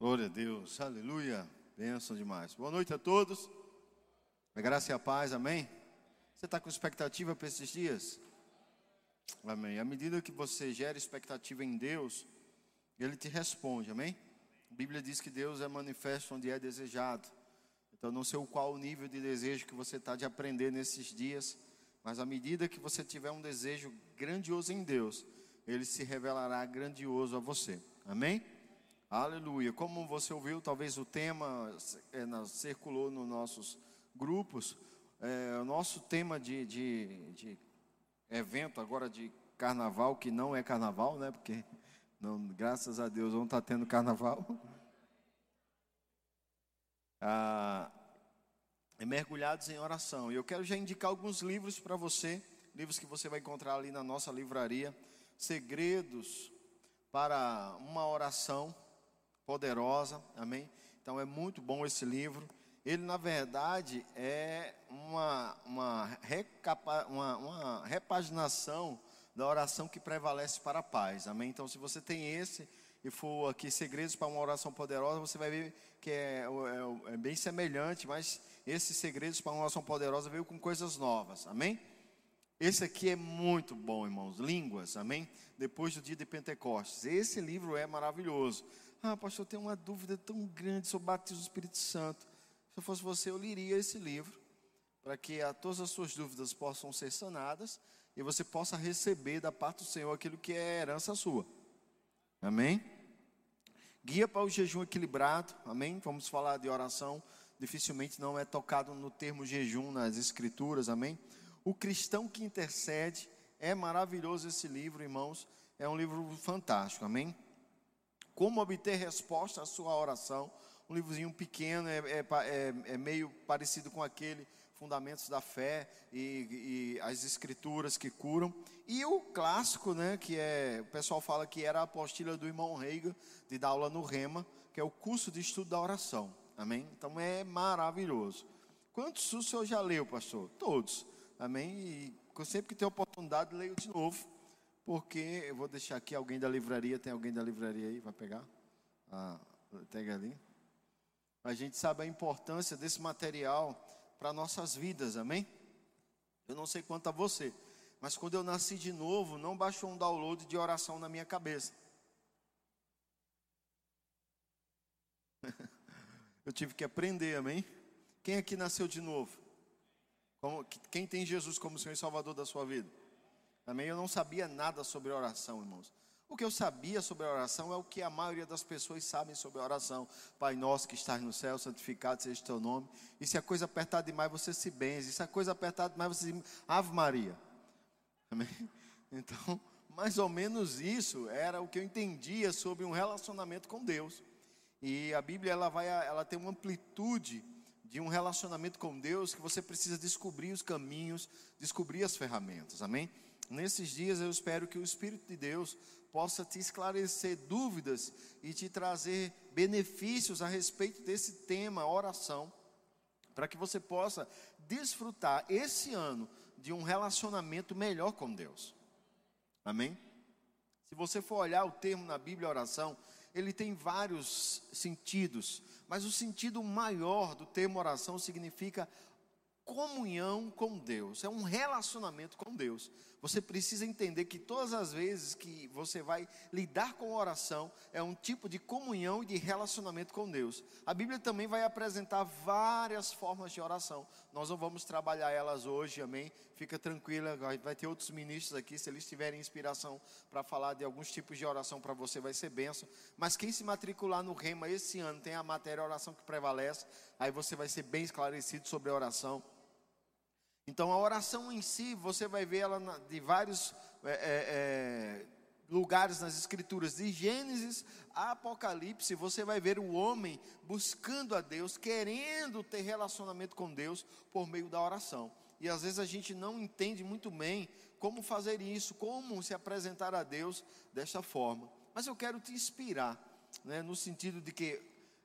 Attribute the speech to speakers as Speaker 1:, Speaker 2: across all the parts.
Speaker 1: Glória a Deus, aleluia, bênção demais. Boa noite a todos, a graça e a paz, amém? Você está com expectativa para esses dias? Amém. À medida que você gera expectativa em Deus, Ele te responde, amém? A Bíblia diz que Deus é manifesto onde é desejado. Então, não sei qual o nível de desejo que você está de aprender nesses dias, mas à medida que você tiver um desejo grandioso em Deus, Ele se revelará grandioso a você, amém? Aleluia. Como você ouviu, talvez o tema é, circulou nos nossos grupos. É, o nosso tema de, de, de, evento agora de carnaval, que não é carnaval, né? Porque não, graças a Deus não está tendo carnaval. Ah, é mergulhados em oração. E eu quero já indicar alguns livros para você, livros que você vai encontrar ali na nossa livraria. Segredos para uma oração poderosa, amém? Então é muito bom esse livro. Ele, na verdade, é uma, uma, recapa, uma, uma repaginação da oração que prevalece para a paz, amém? Então, se você tem esse e for aqui Segredos para uma Oração Poderosa, você vai ver que é, é, é bem semelhante, mas esses Segredos para uma Oração Poderosa veio com coisas novas, amém? Esse aqui é muito bom, irmãos. Línguas, amém? Depois do dia de Pentecostes. Esse livro é maravilhoso. Ah, pastor, eu tenho uma dúvida tão grande sobre o batismo do Espírito Santo. Se eu fosse você, eu leria esse livro, para que a, todas as suas dúvidas possam ser sanadas e você possa receber da parte do Senhor aquilo que é herança sua. Amém? Guia para o jejum equilibrado, amém? Vamos falar de oração, dificilmente não é tocado no termo jejum nas Escrituras, amém? O cristão que intercede, é maravilhoso esse livro, irmãos, é um livro fantástico, amém? Como obter resposta à sua oração. Um livrozinho pequeno, é, é, é, é meio parecido com aquele Fundamentos da Fé e, e, as Escrituras que curam. E o clássico, né, que é, o pessoal fala que era a apostila do irmão Reiga, de dar aula no Rema, que é o curso de estudo da oração. Amém? Então é maravilhoso. Quantos o senhor já leu, pastor? Todos. Amém? E sempre que tem oportunidade, leio de novo porque eu vou deixar aqui alguém da livraria, tem alguém da livraria aí, vai pegar? Ah, pega ali. A gente sabe a importância desse material para nossas vidas, amém? Eu não sei quanto a você, mas quando eu nasci de novo, não baixou um download de oração na minha cabeça. eu tive que aprender, amém? Quem aqui nasceu de novo? Como, quem tem Jesus como Senhor e Salvador da sua vida? Também eu não sabia nada sobre oração, irmãos. O que eu sabia sobre oração é o que a maioria das pessoas sabem sobre oração. Pai nosso que estás no céu, santificado seja o teu nome. E se a coisa apertar demais, você se benze. E se a coisa apertar demais, você se... Ave Maria. Amém? Então, mais ou menos isso era o que eu entendia sobre um relacionamento com Deus. E a Bíblia ela vai ela tem uma amplitude de um relacionamento com Deus que você precisa descobrir os caminhos, descobrir as ferramentas. Amém? Nesses dias eu espero que o Espírito de Deus possa te esclarecer dúvidas e te trazer benefícios a respeito desse tema, oração, para que você possa desfrutar esse ano de um relacionamento melhor com Deus. Amém? Se você for olhar o termo na Bíblia oração, ele tem vários sentidos, mas o sentido maior do termo oração significa comunhão com Deus, é um relacionamento com Deus. Você precisa entender que todas as vezes que você vai lidar com oração, é um tipo de comunhão e de relacionamento com Deus. A Bíblia também vai apresentar várias formas de oração. Nós não vamos trabalhar elas hoje, amém? Fica tranquila, vai ter outros ministros aqui, se eles tiverem inspiração para falar de alguns tipos de oração para você, vai ser benção. Mas quem se matricular no Rema esse ano tem a matéria oração que prevalece, aí você vai ser bem esclarecido sobre a oração. Então a oração em si, você vai ver ela de vários é, é, é, lugares nas Escrituras, de Gênesis a Apocalipse, você vai ver o homem buscando a Deus, querendo ter relacionamento com Deus por meio da oração. E às vezes a gente não entende muito bem como fazer isso, como se apresentar a Deus desta forma. Mas eu quero te inspirar, né, no sentido de que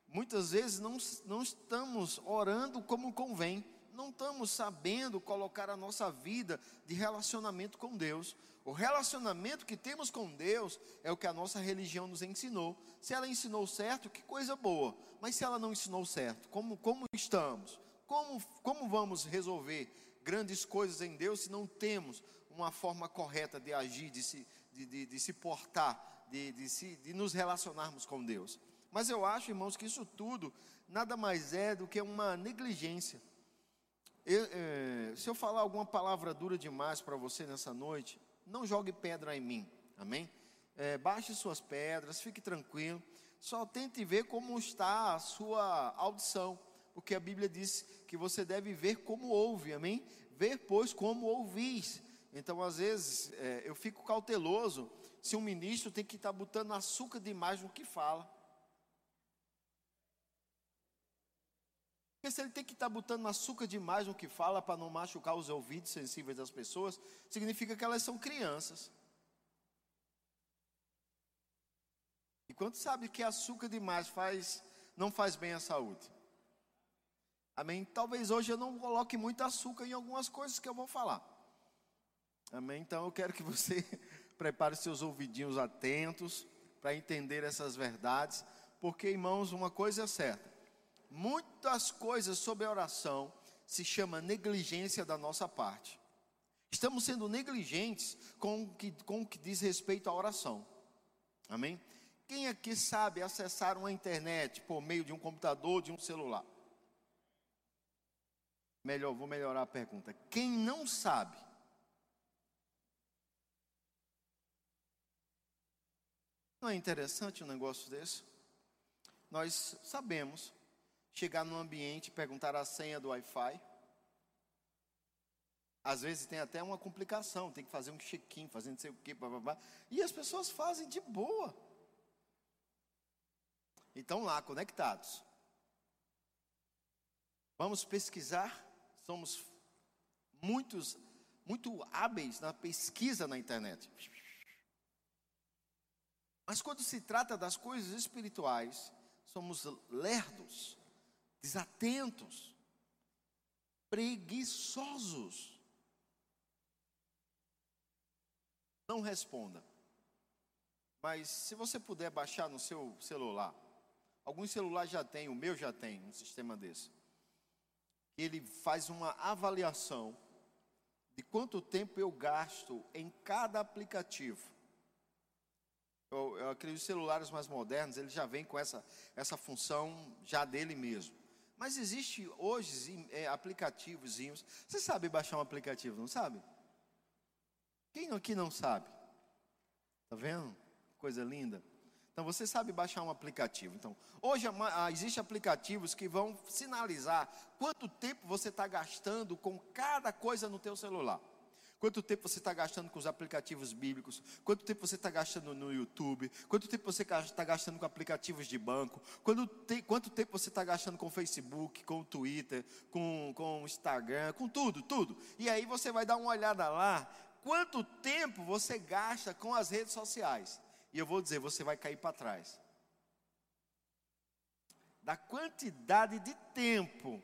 Speaker 1: muitas vezes não, não estamos orando como convém não estamos sabendo colocar a nossa vida de relacionamento com Deus. O relacionamento que temos com Deus é o que a nossa religião nos ensinou. Se ela ensinou certo, que coisa boa. Mas se ela não ensinou certo, como, como estamos? Como, como vamos resolver grandes coisas em Deus se não temos uma forma correta de agir, de se, de, de, de se portar, de, de, se, de nos relacionarmos com Deus? Mas eu acho, irmãos, que isso tudo nada mais é do que uma negligência. Eu, é, se eu falar alguma palavra dura demais para você nessa noite, não jogue pedra em mim, amém? É, baixe suas pedras, fique tranquilo, só tente ver como está a sua audição, porque a Bíblia diz que você deve ver como ouve, amém? Ver, pois, como ouvis. Então, às vezes, é, eu fico cauteloso se um ministro tem que estar tá botando açúcar demais no que fala. Porque se ele tem que estar tá botando açúcar demais no que fala para não machucar os ouvidos sensíveis das pessoas, significa que elas são crianças. E quanto sabe que açúcar demais faz, não faz bem à saúde? Amém? Talvez hoje eu não coloque muito açúcar em algumas coisas que eu vou falar. Amém? Então eu quero que você prepare seus ouvidinhos atentos para entender essas verdades, porque irmãos, uma coisa é certa muitas coisas sobre a oração se chama negligência da nossa parte. Estamos sendo negligentes com o que, com o que diz respeito à oração. Amém? Quem aqui sabe acessar uma internet por meio de um computador, de um celular? Melhor, vou melhorar a pergunta. Quem não sabe? Não é interessante um negócio desse? Nós sabemos chegar num ambiente e perguntar a senha do Wi-Fi. Às vezes tem até uma complicação, tem que fazer um check-in, fazer não sei o quê, blá, blá, blá. e as pessoas fazem de boa. E estão lá, conectados. Vamos pesquisar, somos muitos, muito hábeis na pesquisa na internet. Mas quando se trata das coisas espirituais, somos lerdos desatentos, preguiçosos. Não responda. Mas se você puder baixar no seu celular, alguns celulares já têm, o meu já tem um sistema desse. Ele faz uma avaliação de quanto tempo eu gasto em cada aplicativo eu, eu os celulares mais modernos, ele já vem com essa, essa função já dele mesmo. Mas existe hoje é, aplicativos. Você sabe baixar um aplicativo, não sabe? Quem aqui não sabe? Tá vendo? Coisa linda. Então você sabe baixar um aplicativo. Então, hoje existem aplicativos que vão sinalizar quanto tempo você está gastando com cada coisa no teu celular. Quanto tempo você está gastando com os aplicativos bíblicos? Quanto tempo você está gastando no YouTube? Quanto tempo você está gastando com aplicativos de banco? Quanto, quanto tempo você está gastando com o Facebook, com o Twitter, com, com o Instagram, com tudo, tudo? E aí você vai dar uma olhada lá. Quanto tempo você gasta com as redes sociais? E eu vou dizer, você vai cair para trás. Da quantidade de tempo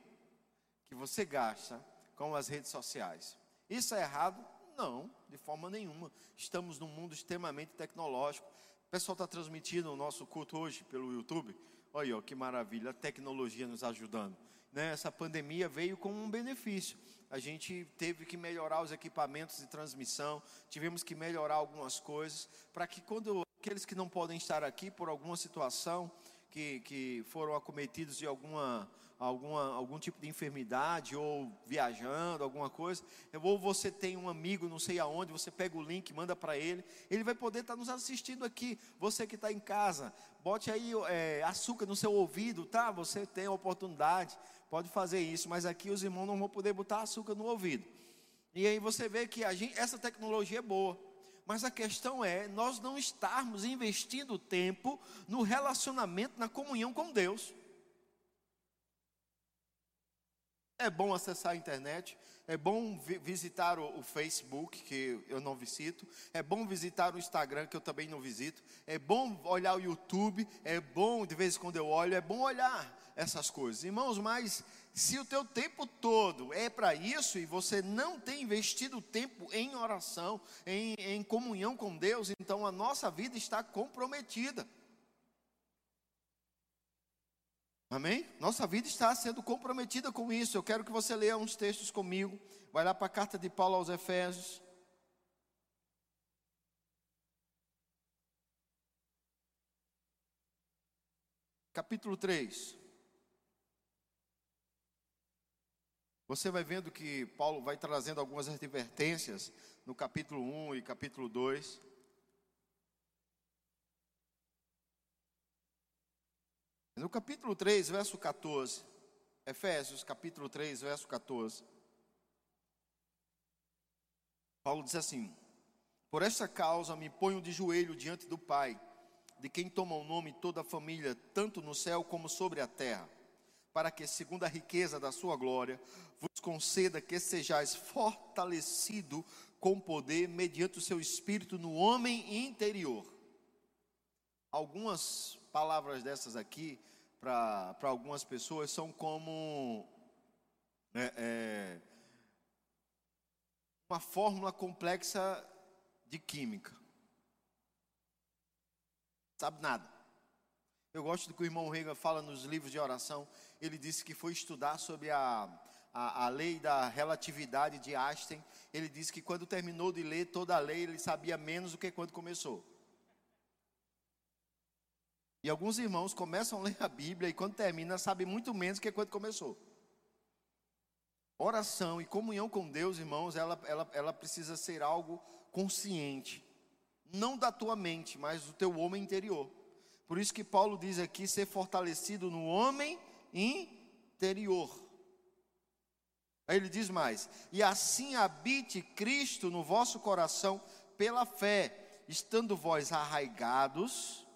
Speaker 1: que você gasta com as redes sociais. Isso é errado? Não, de forma nenhuma. Estamos num mundo extremamente tecnológico. O pessoal está transmitindo o nosso culto hoje pelo YouTube. Olha, que maravilha, a tecnologia nos ajudando. Né? Essa pandemia veio com um benefício. A gente teve que melhorar os equipamentos de transmissão, tivemos que melhorar algumas coisas, para que quando aqueles que não podem estar aqui por alguma situação, que, que foram acometidos de alguma alguma, algum tipo de enfermidade ou viajando, alguma coisa, ou você tem um amigo não sei aonde, você pega o link, manda para ele, ele vai poder estar tá nos assistindo aqui. Você que está em casa, bote aí é, açúcar no seu ouvido, tá? Você tem a oportunidade, pode fazer isso, mas aqui os irmãos não vão poder botar açúcar no ouvido. E aí você vê que gente, essa tecnologia é boa. Mas a questão é nós não estarmos investindo tempo no relacionamento, na comunhão com Deus. É bom acessar a internet, é bom vi visitar o, o, Facebook, que eu não visito, é bom visitar o Instagram, que eu também não visito, é bom olhar o YouTube, é bom, de vez em quando eu olho, é bom olhar essas coisas. Irmãos, mas se o teu tempo todo é para isso e você não tem investido tempo em oração, em, em comunhão com Deus, então a nossa vida está comprometida. Amém? Nossa vida está sendo comprometida com isso. Eu quero que você leia uns textos comigo. Vai lá para a carta de Paulo aos Efésios. Capítulo 3. Você vai vendo que Paulo vai trazendo algumas advertências no capítulo 1 e capítulo 2. No capítulo 3, verso 14, Efésios, capítulo 3, verso 14, Paulo diz assim: Por esta causa me ponho de joelho diante do Pai, de quem toma o nome toda a família, tanto no céu como sobre a terra, para que, segundo a riqueza da sua glória, vos conceda que sejais fortalecido com poder mediante o seu espírito no homem interior. Algumas palavras dessas aqui para algumas pessoas são como é, é, uma fórmula complexa de química. Sabe nada. Eu gosto do que o irmão Rega fala nos livros de oração. Ele disse que foi estudar sobre a, a, a, lei da relatividade de Einstein. Ele disse que quando terminou de ler toda a lei, ele sabia menos do que quando começou. E alguns irmãos começam a ler a Bíblia e quando termina sabe muito menos que quando começou. Oração e comunhão com Deus, irmãos, ela, ela, ela precisa ser algo consciente. Não da tua mente, mas do teu homem interior. Por isso que Paulo diz aqui ser fortalecido no homem interior. Aí ele diz mais: e assim habite Cristo no vosso coração pela fé, estando vós arraigados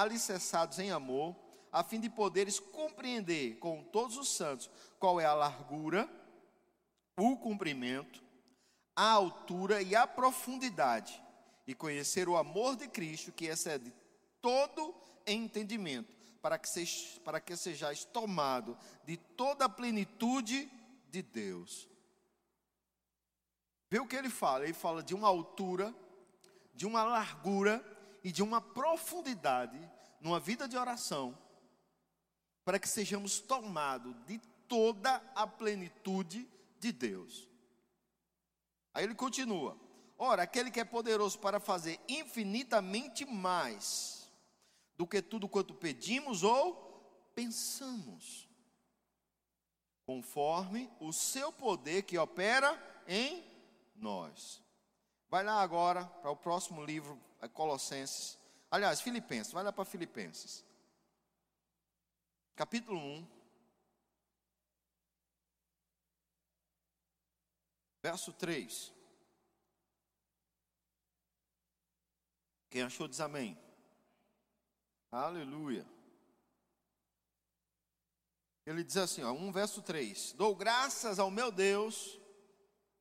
Speaker 1: alicerçados em amor, a fim de poderes compreender com todos os santos qual é a largura, o comprimento, a altura e a profundidade, e conhecer o amor de Cristo que excede todo entendimento, para que, sejais, para que sejais tomado de toda a plenitude de Deus. Vê o que ele fala? Ele fala de uma altura, de uma largura e de uma profundidade numa vida de oração, para que sejamos tomados de toda a plenitude de Deus. Aí ele continua: Ora, aquele que é poderoso para fazer infinitamente mais do que tudo quanto pedimos ou pensamos, conforme o seu poder que opera em nós. Vai lá agora para o próximo livro, Colossenses. Aliás, Filipenses, vai lá para Filipenses. Capítulo 1. Verso 3. Quem achou diz amém. Aleluia. Ele diz assim, ó, 1 verso 3: Dou graças ao meu Deus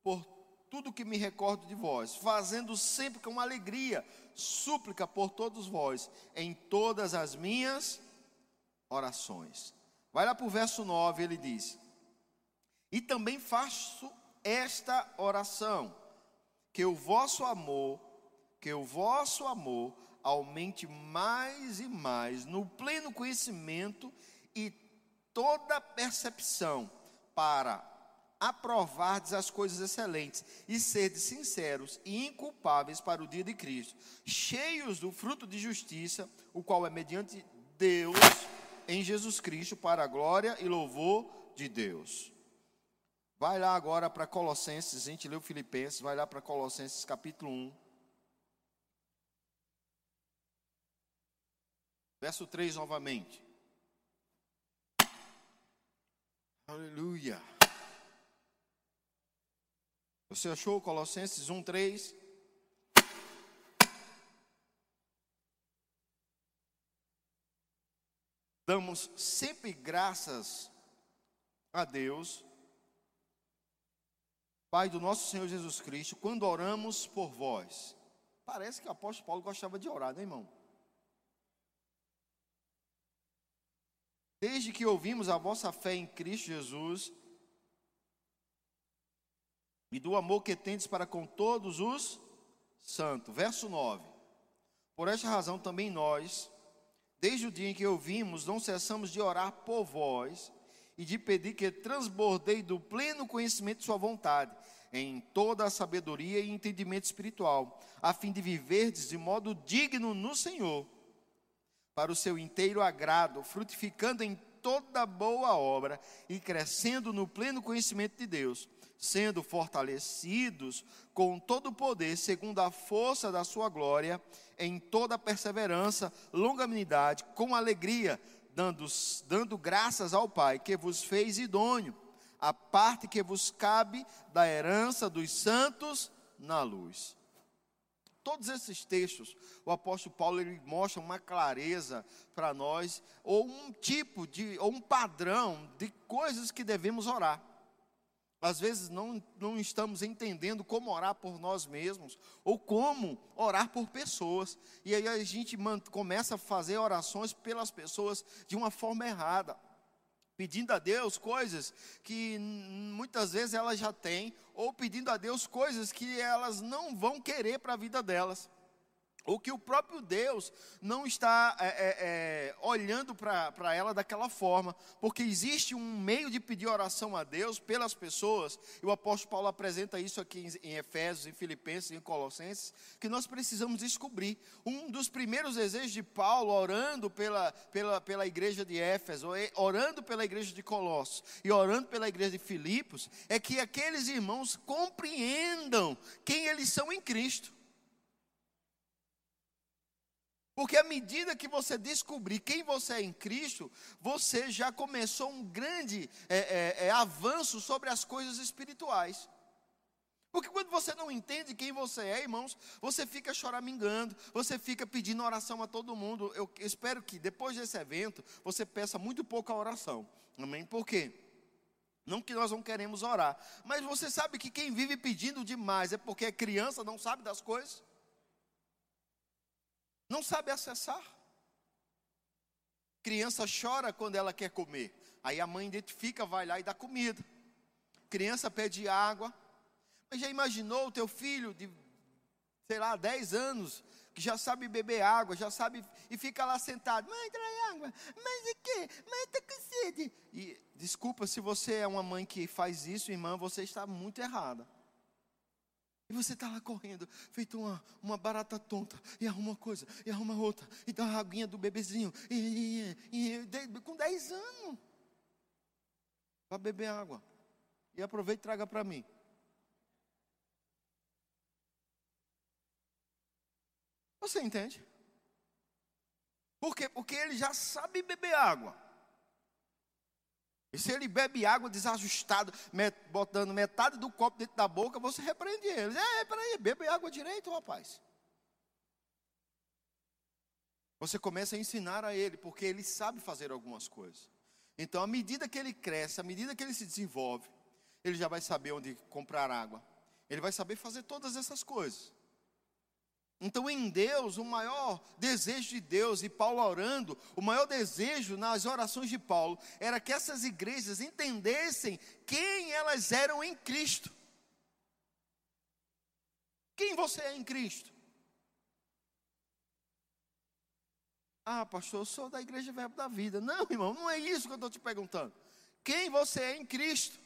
Speaker 1: por tudo que me recordo de vós, fazendo sempre com alegria, súplica por todos vós, em todas as minhas orações. Vai lá para o verso 9, ele diz: E também faço esta oração, que o vosso amor, que o vosso amor aumente mais e mais no pleno conhecimento e toda percepção, para aprovardes as coisas excelentes e serdes sinceros e inculpáveis para o dia de Cristo, cheios do fruto de justiça, o qual é mediante Deus em Jesus Cristo para a glória e louvor de Deus. Vai lá agora para Colossenses, a gente leu Filipenses, vai lá para Colossenses capítulo 1. Verso 3 novamente. Aleluia. Você achou Colossenses 1, 3? Damos sempre graças a Deus Pai do nosso Senhor Jesus Cristo, quando oramos por vós. Parece que o apóstolo Paulo gostava de orar, né, irmão? Desde que ouvimos a vossa fé em Cristo Jesus e do amor que tendes para com todos os santos. Verso 9. Por esta razão também nós, desde o dia em que ouvimos, não cessamos de orar por vós e de pedir que transbordei do pleno conhecimento de Sua vontade, em toda a sabedoria e entendimento espiritual, a fim de viverdes de modo digno no Senhor, para o seu inteiro agrado, frutificando em toda boa obra e crescendo no pleno conhecimento de Deus, sendo fortalecidos com todo o poder, segundo a força da sua glória, em toda perseverança, longanimidade, com alegria, dando, dando graças ao Pai que vos fez idôneo, a parte que vos cabe da herança dos santos na luz. Todos esses textos, o apóstolo Paulo ele mostra uma clareza para nós, ou um tipo de, ou um padrão de coisas que devemos orar. Às vezes não, não estamos entendendo como orar por nós mesmos, ou como orar por pessoas. E aí a gente começa a fazer orações pelas pessoas de uma forma errada. Pedindo a Deus coisas que muitas vezes elas já têm, ou pedindo a Deus coisas que elas não vão querer para a vida delas ou que o próprio Deus não está é, é, é olhando para ela daquela forma, porque existe um meio de pedir oração a Deus pelas pessoas, e o apóstolo Paulo apresenta isso aqui em, Efésios, em Filipenses, em Colossenses, que nós precisamos descobrir. Um dos primeiros desejos de Paulo, orando pela, pela, pela igreja de Éfeso, orando pela igreja de Colossos e orando pela igreja de Filipos, é que aqueles irmãos compreendam quem eles são em Cristo. Porque à medida que você descobrir quem você é em Cristo, você já começou um grande é, é, é, avanço sobre as coisas espirituais. Porque quando você não entende quem você é, irmãos, você fica choramingando, você fica pedindo oração a todo mundo. Eu espero que depois desse evento você peça muito pouca oração. Amém? Por quê? Não que nós não queremos orar, mas você sabe que quem vive pedindo demais é porque é criança, não sabe das coisas não sabe acessar. Criança chora quando ela quer comer. Aí a mãe identifica, vai lá e dá comida. Criança pede água. Mas já imaginou o teu filho de, sei lá, 10 anos, que já sabe beber água, já sabe, e fica lá sentado, mãe, traz água, mas o quê? Mãe, está com sede. E desculpa se você é uma mãe que faz isso, irmã, você está muito errada. E você está lá correndo, feito uma, uma barata tonta, e arruma uma coisa, e arruma outra, e dá uma aguinha do bebezinho, e, e, e com 10 anos, para beber água. E aproveita e traga para mim. Você entende? Por quê? Porque ele já sabe beber água. E se ele bebe água desajustado, botando metade do copo dentro da boca, você repreende ele. É, peraí, bebe água direito, rapaz. Você começa a ensinar a ele, porque ele sabe fazer algumas coisas. Então, à medida que ele cresce, à medida que ele se desenvolve, ele já vai saber onde comprar água. Ele vai saber fazer todas essas coisas. Então, em Deus, o maior desejo de Deus, e Paulo orando, o maior desejo nas orações de Paulo era que essas igrejas entendessem quem elas eram em Cristo. Quem você é em Cristo? Ah, pastor, eu sou da igreja Verbo da Vida. Não, irmão, não é isso que eu estou te perguntando. Quem você é em Cristo?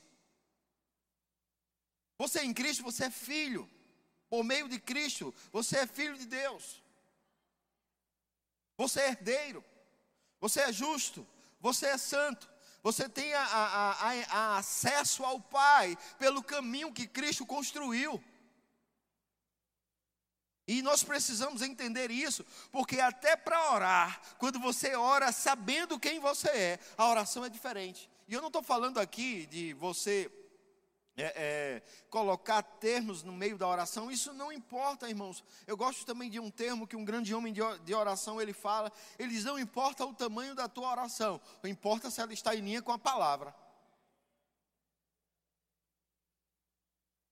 Speaker 1: Você é em Cristo, você é filho. Por meio de Cristo, você é filho de Deus. Você é herdeiro. Você é justo. Você é santo. Você tem a, a, a, acesso ao Pai pelo caminho que Cristo construiu. E nós precisamos entender isso, porque até para orar, quando você ora sabendo quem você é, a oração é diferente. E eu não estou falando aqui de você é, é, colocar termos no meio da oração, isso não importa, irmãos. Eu gosto também de um termo que um grande homem de oração ele fala. Ele diz: não importa o tamanho da tua oração, importa se ela está em linha com a palavra.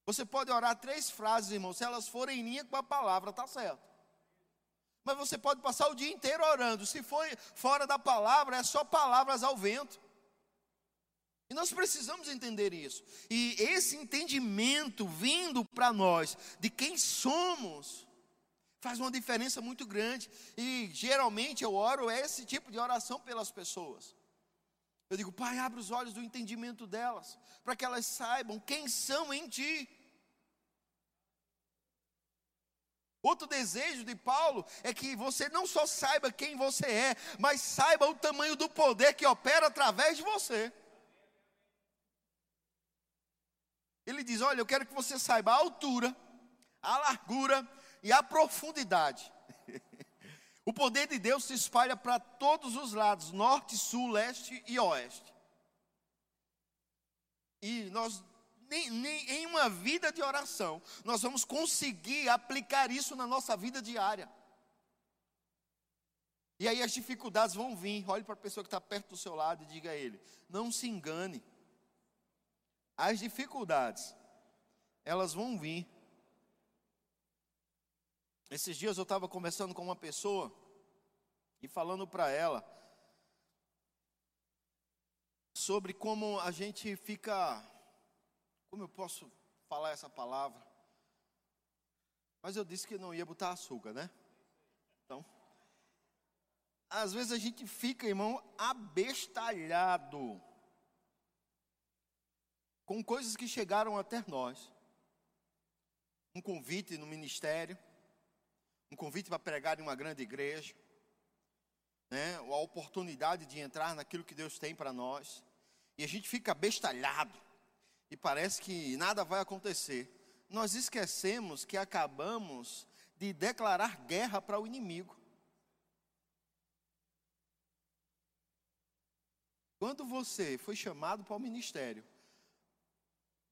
Speaker 1: Você pode orar três frases, irmão, se elas forem em linha com a palavra, tá certo. Mas você pode passar o dia inteiro orando. Se for fora da palavra, é só palavras ao vento. E nós precisamos entender isso. E esse entendimento vindo para nós de quem somos faz uma diferença muito grande. E geralmente eu oro esse tipo de oração pelas pessoas. Eu digo, Pai, abre os olhos do entendimento delas, para que elas saibam quem são em Ti. Outro desejo de Paulo é que você não só saiba quem você é, mas saiba o tamanho do poder que opera através de você. Ele diz: Olha, eu quero que você saiba a altura, a largura e a profundidade. o poder de Deus se espalha para todos os lados norte, sul, leste e oeste. E nós, nem, nem, em uma vida de oração, nós vamos conseguir aplicar isso na nossa vida diária. E aí as dificuldades vão vir. Olhe para a pessoa que está perto do seu lado e diga a ele: não se engane. As dificuldades, elas vão vir. Esses dias eu estava conversando com uma pessoa e falando para ela sobre como a gente fica, como eu posso falar essa palavra? Mas eu disse que não ia botar açúcar, né? Então, às vezes a gente fica, irmão, abestalhado com coisas que chegaram até nós. Um convite no ministério, um convite para pregar em uma grande igreja, né? a oportunidade de entrar naquilo que Deus tem para nós, e a gente fica bestalhado, e parece que nada vai acontecer. Nós esquecemos que acabamos de declarar guerra para o inimigo. Quando você foi chamado para o ministério,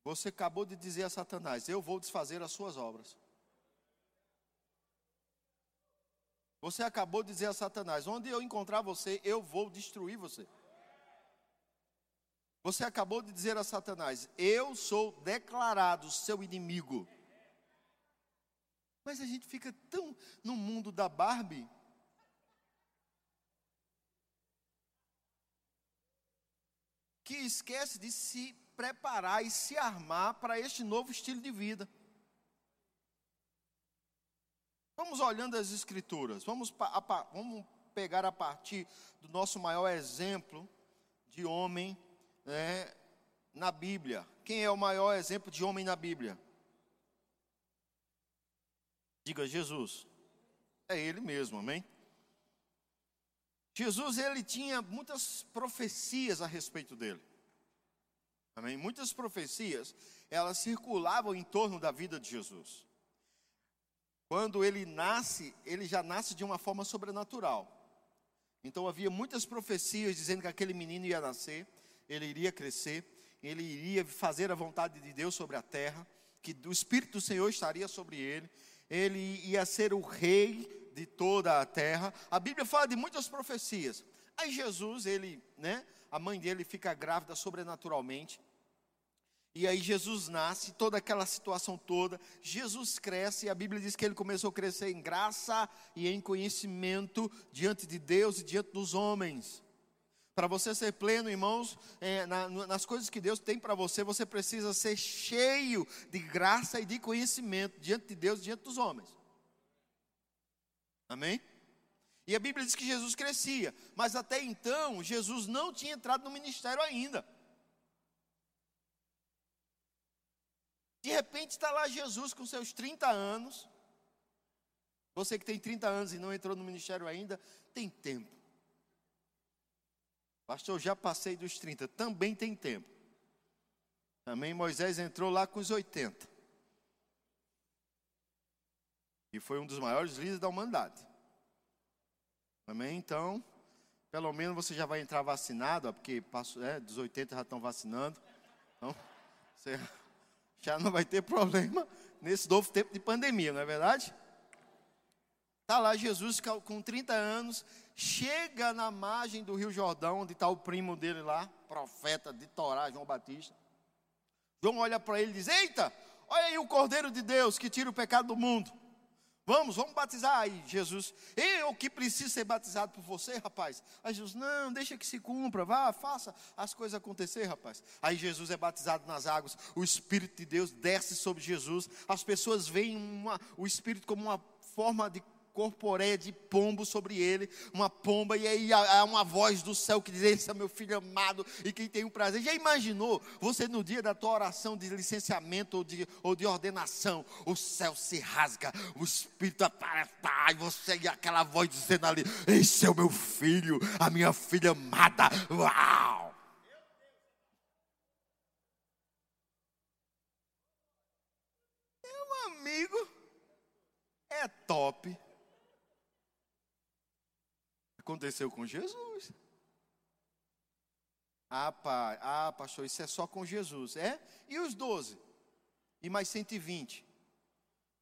Speaker 1: você acabou de dizer a Satanás: Eu vou desfazer as suas obras. Você acabou de dizer a Satanás: Onde eu encontrar você, eu vou destruir você. Você acabou de dizer a Satanás: Eu sou declarado seu inimigo. Mas a gente fica tão no mundo da Barbie. Que esquece de se preparar e se armar para este novo estilo de vida. Vamos olhando as Escrituras, vamos, vamos pegar a partir do nosso maior exemplo de homem né, na Bíblia. Quem é o maior exemplo de homem na Bíblia? Diga Jesus. É ele mesmo, amém? Jesus ele tinha muitas profecias a respeito dele. Amém? Muitas profecias, elas circulavam em torno da vida de Jesus. Quando ele nasce, ele já nasce de uma forma sobrenatural. Então havia muitas profecias dizendo que aquele menino ia nascer, ele iria crescer, ele iria fazer a vontade de Deus sobre a terra, que o Espírito do Senhor estaria sobre ele, ele ia ser o rei de toda a terra. A Bíblia fala de muitas profecias. Aí Jesus, ele, né, a mãe dele fica grávida sobrenaturalmente. E aí Jesus nasce, toda aquela situação toda, Jesus cresce, e a Bíblia diz que ele começou a crescer em graça e em conhecimento diante de Deus e diante dos homens. Para você ser pleno, irmãos, é, na, nas coisas que Deus tem para você, você precisa ser cheio de graça e de conhecimento diante de Deus e diante dos homens. Amém? E a Bíblia diz que Jesus crescia, mas até então Jesus não tinha entrado no ministério ainda. De repente está lá Jesus com seus 30 anos. Você que tem 30 anos e não entrou no ministério ainda, tem tempo. Pastor, já passei dos 30, também tem tempo. Também Moisés entrou lá com os 80. E foi um dos maiores líderes da humanidade. Amém? Então, pelo menos você já vai entrar vacinado, porque passo, é, dos 80 já estão vacinando. Então, você já não vai ter problema nesse novo tempo de pandemia, não é verdade? Está lá Jesus com 30 anos, chega na margem do Rio Jordão, onde está o primo dele lá, profeta de Torá, João Batista. João olha para ele e diz: Eita, Olha aí o Cordeiro de Deus que tira o pecado do mundo. Vamos, vamos batizar aí, Jesus. Eu que preciso ser batizado por você, rapaz. Aí Jesus, não, deixa que se cumpra, vá, faça as coisas acontecer, rapaz. Aí Jesus é batizado nas águas, o Espírito de Deus desce sobre Jesus. As pessoas veem uma, o Espírito como uma forma de corporeia de pombo sobre ele, uma pomba, e aí há uma voz do céu que diz: Esse é meu filho amado e quem tem o prazer. Já imaginou você no dia da tua oração de licenciamento ou de, ou de ordenação? O céu se rasga, o Espírito aparece, e você e aquela voz dizendo ali: Esse é o meu filho, a minha filha amada. Uau! Meu amigo, é top. Aconteceu com Jesus. Ah, pai, ah, pastor, isso é só com Jesus. É? E os doze? E mais 120?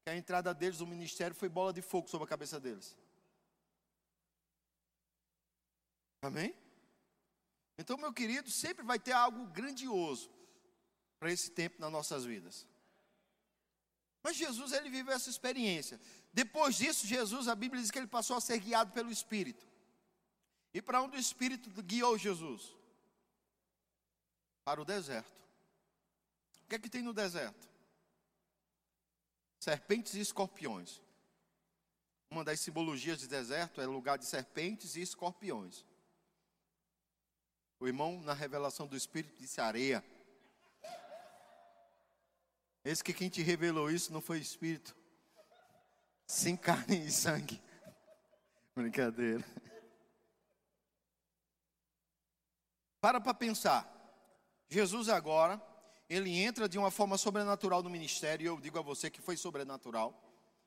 Speaker 1: Que a entrada deles no ministério foi bola de fogo sobre a cabeça deles. Amém? Então, meu querido, sempre vai ter algo grandioso para esse tempo nas nossas vidas. Mas Jesus, ele viveu essa experiência. Depois disso, Jesus, a Bíblia diz que ele passou a ser guiado pelo Espírito. E para onde o Espírito guiou Jesus? Para o deserto. O que é que tem no deserto? Serpentes e escorpiões. Uma das simbologias de deserto é lugar de serpentes e escorpiões. O irmão, na revelação do Espírito, disse areia. Esse que quem te revelou isso não foi Espírito, sem carne e sangue. Brincadeira. Para para pensar. Jesus agora, ele entra de uma forma sobrenatural no ministério, e eu digo a você que foi sobrenatural.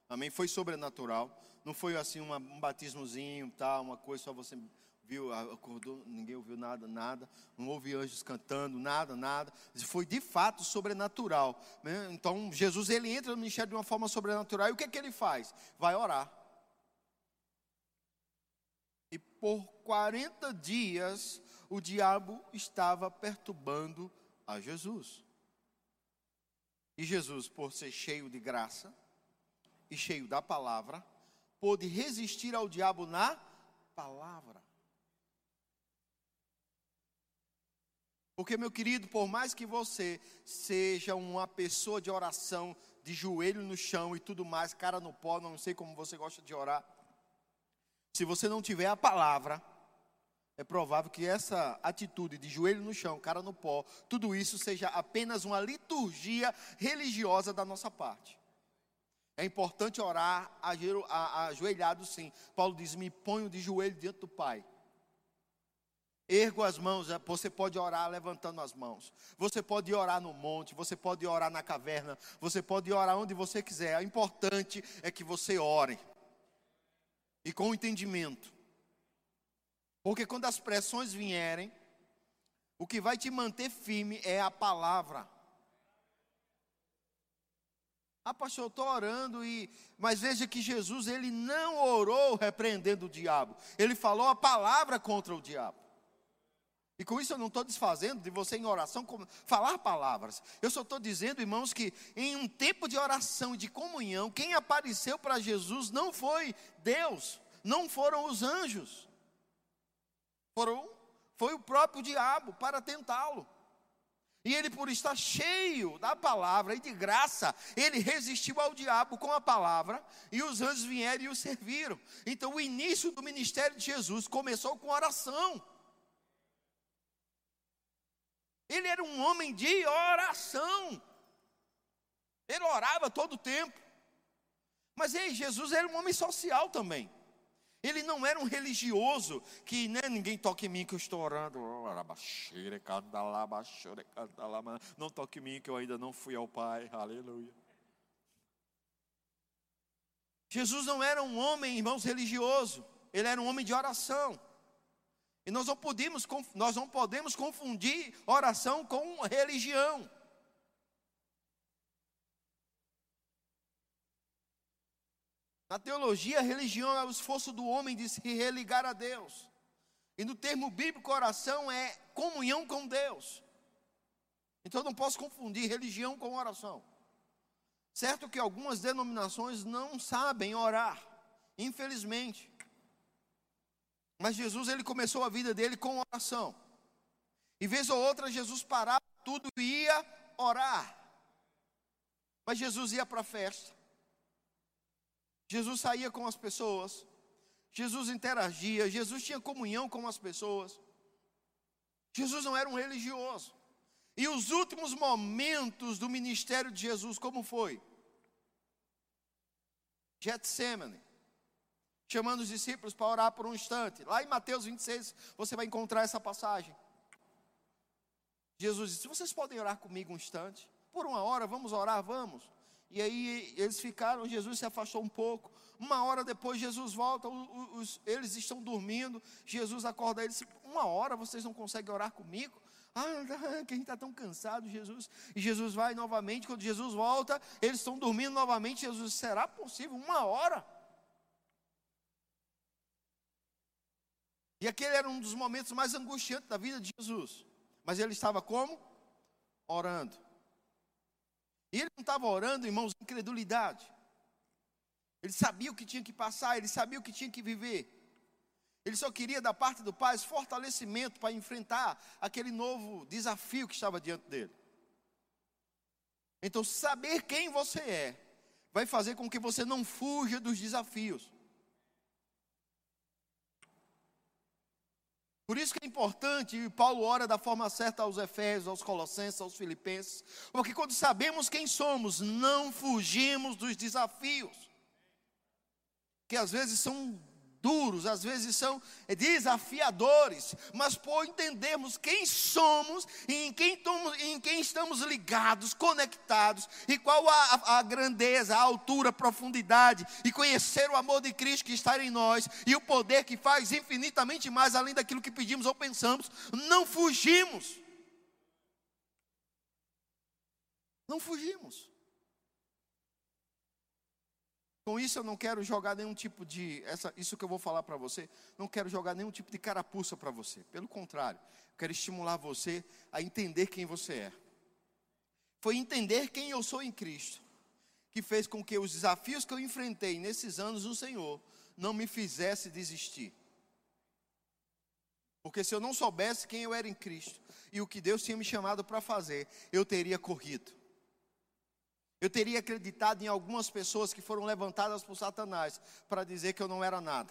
Speaker 1: Amém? Foi sobrenatural. Não foi assim uma, um batismozinho, tá, uma coisa só você viu, acordou, ninguém ouviu nada, nada. Não houve anjos cantando, nada, nada. Foi de fato sobrenatural. Né? Então, Jesus ele entra no ministério de uma forma sobrenatural. E o que é que ele faz? Vai orar. E por 40 dias o diabo estava perturbando a Jesus. E Jesus, por ser cheio de graça e cheio da palavra, pôde resistir ao diabo na palavra. Porque, meu querido, por mais que você seja uma pessoa de oração, de joelho no chão e tudo mais, cara no pó, não sei como você gosta de orar, se você não tiver a palavra, é provável que essa atitude de joelho no chão, cara no pó, tudo isso seja apenas uma liturgia religiosa da nossa parte. É importante orar ajoelhado sim. Paulo diz: Me ponho de joelho diante do Pai. Ergo as mãos, é, você pode orar levantando as mãos. Você pode orar no monte, você pode orar na caverna, você pode orar onde você quiser. O importante é que você ore. E com entendimento. Porque quando as pressões vierem, o que vai te manter firme é a palavra. Ah, pastor, eu estou orando e. Mas veja que Jesus ele não orou repreendendo o diabo. Ele falou a palavra contra o diabo. E com isso eu não estou desfazendo de você em oração falar palavras. Eu só estou dizendo, irmãos, que em um tempo de oração e de comunhão, quem apareceu para Jesus não foi Deus, não foram os anjos. Foram, foi o próprio diabo para tentá-lo. E ele, por estar cheio da palavra e de graça, ele resistiu ao diabo com a palavra, e os anjos vieram e o serviram. Então, o início do ministério de Jesus começou com oração. Ele era um homem de oração. Ele orava todo o tempo. Mas ei, Jesus era um homem social também. Ele não era um religioso que né, ninguém toque em mim que eu estou orando. Não toque em mim que eu ainda não fui ao Pai. Aleluia. Jesus não era um homem, irmãos, religioso. Ele era um homem de oração. E nós não podemos, nós não podemos confundir oração com religião. Na teologia, a religião é o esforço do homem de se religar a Deus. E no termo bíblico, oração é comunhão com Deus. Então não posso confundir religião com oração. Certo que algumas denominações não sabem orar, infelizmente. Mas Jesus ele começou a vida dele com oração. E vez ou outra Jesus parava tudo e ia orar. Mas Jesus ia para a festa. Jesus saía com as pessoas. Jesus interagia, Jesus tinha comunhão com as pessoas. Jesus não era um religioso. E os últimos momentos do ministério de Jesus, como foi? Getsemane. Chamando os discípulos para orar por um instante. Lá em Mateus 26, você vai encontrar essa passagem. Jesus disse: Vocês podem orar comigo um instante? Por uma hora, vamos orar, vamos. E aí eles ficaram, Jesus se afastou um pouco. Uma hora depois, Jesus volta, os, eles estão dormindo. Jesus acorda eles: Uma hora vocês não conseguem orar comigo? Ah, quem está tão cansado, Jesus. E Jesus vai novamente. Quando Jesus volta, eles estão dormindo novamente. Jesus, será possível? Uma hora? E aquele era um dos momentos mais angustiantes da vida de Jesus. Mas ele estava como? Orando. E ele não estava orando, irmãos, incredulidade. Ele sabia o que tinha que passar, ele sabia o que tinha que viver. Ele só queria da parte do Pai fortalecimento para enfrentar aquele novo desafio que estava diante dele. Então, saber quem você é vai fazer com que você não fuja dos desafios. Por isso que é importante, e Paulo ora da forma certa aos Efésios, aos Colossenses, aos Filipenses, porque quando sabemos quem somos, não fugimos dos desafios, que às vezes são duros, às vezes são desafiadores, mas por entendermos quem somos e em quem, tomos, em quem estamos ligados, conectados, e qual a, a grandeza, a altura, a profundidade, e conhecer o amor de Cristo que está em nós, e o poder que faz infinitamente mais além daquilo que pedimos ou pensamos, não fugimos. Não fugimos. Com isso eu não quero jogar nenhum tipo de, essa, isso que eu vou falar para você, não quero jogar nenhum tipo de carapuça para você. Pelo contrário, quero estimular você a entender quem você é. Foi entender quem eu sou em Cristo que fez com que os desafios que eu enfrentei nesses anos no Senhor não me fizesse desistir. Porque se eu não soubesse quem eu era em Cristo e o que Deus tinha me chamado para fazer, eu teria corrido. Eu teria acreditado em algumas pessoas que foram levantadas por Satanás para dizer que eu não era nada.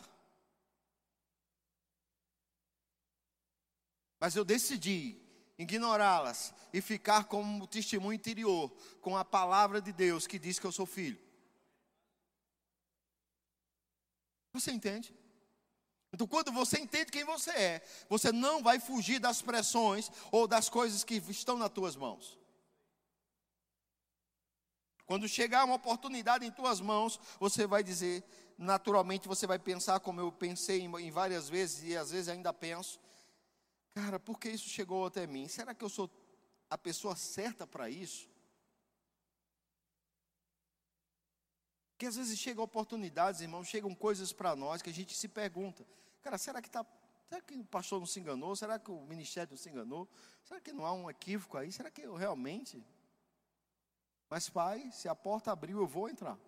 Speaker 1: Mas eu decidi ignorá-las e ficar como testemunho interior com a palavra de Deus que diz que eu sou filho. Você entende? Então, quando você entende quem você é, você não vai fugir das pressões ou das coisas que estão nas tuas mãos. Quando chegar uma oportunidade em tuas mãos, você vai dizer, naturalmente você vai pensar como eu pensei em, várias vezes e às vezes ainda penso, cara, por que isso chegou até mim? Será que eu sou a pessoa certa para isso? Porque às vezes chegam oportunidades, irmãos, chegam coisas para nós que a gente se pergunta, cara, será que tá, será que o pastor não se enganou? Será que o ministério não se enganou? Será que não há um equívoco aí? Será que eu realmente mas, pai, se a porta abriu, eu vou entrar.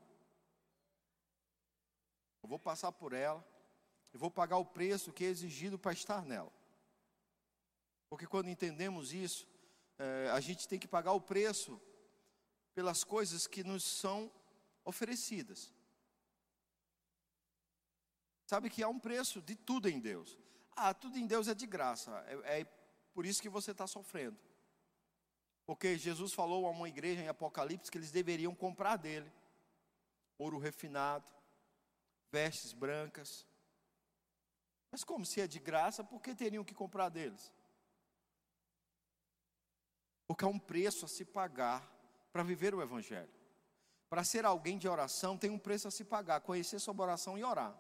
Speaker 1: Eu vou passar por ela. Eu vou pagar o preço que é exigido para estar nela. Porque quando entendemos isso, é, a gente tem que pagar o preço pelas coisas que nos são oferecidas. Sabe que há um preço de tudo em Deus. Ah, tudo em Deus é de graça. É, é por isso que você está sofrendo. Porque Jesus falou a uma igreja em Apocalipse que eles deveriam comprar dele ouro refinado, vestes brancas. Mas como se é de graça, por que teriam que comprar deles? Porque há um preço a se pagar para viver o Evangelho. Para ser alguém de oração, tem um preço a se pagar: conhecer sobre oração e orar.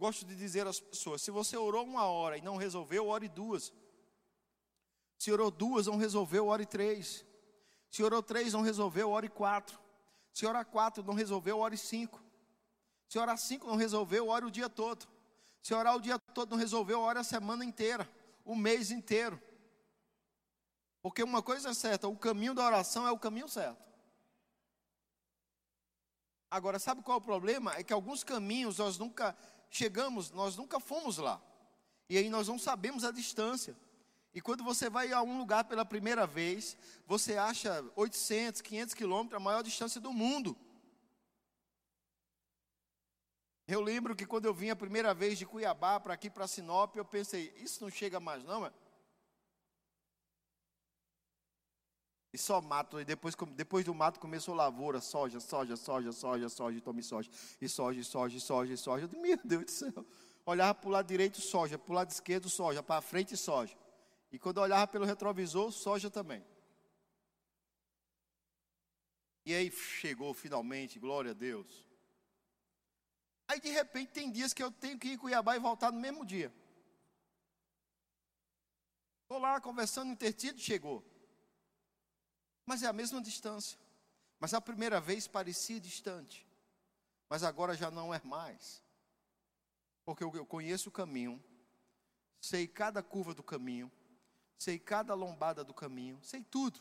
Speaker 1: Gosto de dizer às pessoas: se você orou uma hora e não resolveu, ore duas. Se orou duas, não resolveu, ore três. Se orou três, não resolveu, ore quatro. Se orar quatro, não resolveu, ore cinco. Se orar cinco, não resolveu, ore o dia todo. Se orar o dia todo, não resolveu, ore a semana inteira, o mês inteiro. Porque uma coisa é certa, o caminho da oração é o caminho certo. Agora, sabe qual é o problema? É que alguns caminhos nós nunca chegamos, nós nunca fomos lá. E aí nós não sabemos a distância. E quando você vai a um lugar pela primeira vez, você acha 800, 500 quilômetros, a maior distância do mundo. Eu lembro que quando eu vim a primeira vez de Cuiabá para aqui para Sinop, eu pensei, isso não chega mais não, é? E só mato, e depois, depois do mato começou lavoura, soja, soja, soja, soja, soja, tome soja, e soja, soja, soja, soja. Eu, meu Deus do céu. Olhava para o lado direito, soja, para o lado esquerdo, soja, para frente, soja. E quando olhava pelo retrovisor, soja também. E aí chegou finalmente, glória a Deus. Aí de repente tem dias que eu tenho que ir em Cuiabá e voltar no mesmo dia. Estou lá conversando, intertido, chegou. Mas é a mesma distância. Mas a primeira vez parecia distante. Mas agora já não é mais. Porque eu conheço o caminho, sei cada curva do caminho, sei cada lombada do caminho, sei tudo.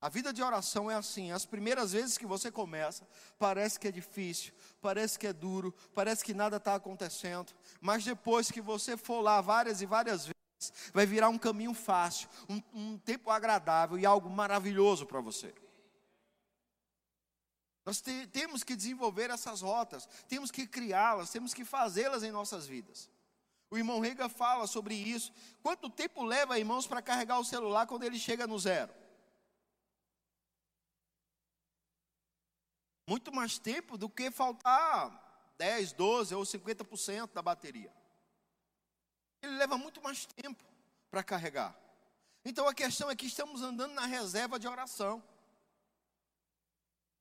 Speaker 1: A vida de oração é assim: as primeiras vezes que você começa, parece que é difícil, parece que é duro, parece que nada está acontecendo, mas depois que você for lá várias e várias vezes, vai virar um caminho fácil, um, um tempo agradável e algo maravilhoso para você. Nós te, temos que desenvolver essas rotas, temos que criá-las, temos que fazê-las em nossas vidas. O irmão Rega fala sobre isso. Quanto tempo leva, irmãos, para carregar o celular quando ele chega no zero? Muito mais tempo do que faltar 10, 12 ou 50% da bateria ele leva muito mais tempo para carregar. Então a questão é que estamos andando na reserva de oração.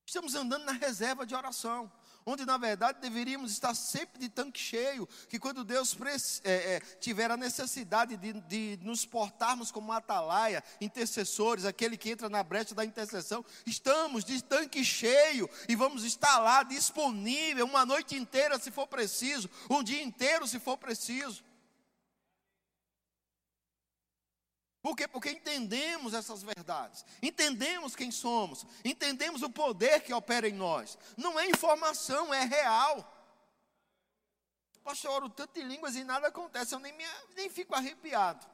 Speaker 1: Estamos andando na reserva de oração, onde na verdade deveríamos estar sempre de tanque cheio, que quando Deus é, é, tiver a necessidade de, de nos portarmos como atalaia, intercessores, aquele que entra na brecha da intercessão, estamos de tanque cheio e vamos estar lá disponível uma noite inteira se for preciso, um dia inteiro se for preciso. Por quê? Porque entendemos essas verdades, entendemos quem somos, entendemos o poder que opera em nós. Não é informação, é real. Pastor, eu oro tanto em línguas e nada acontece, eu nem, me, nem fico arrepiado.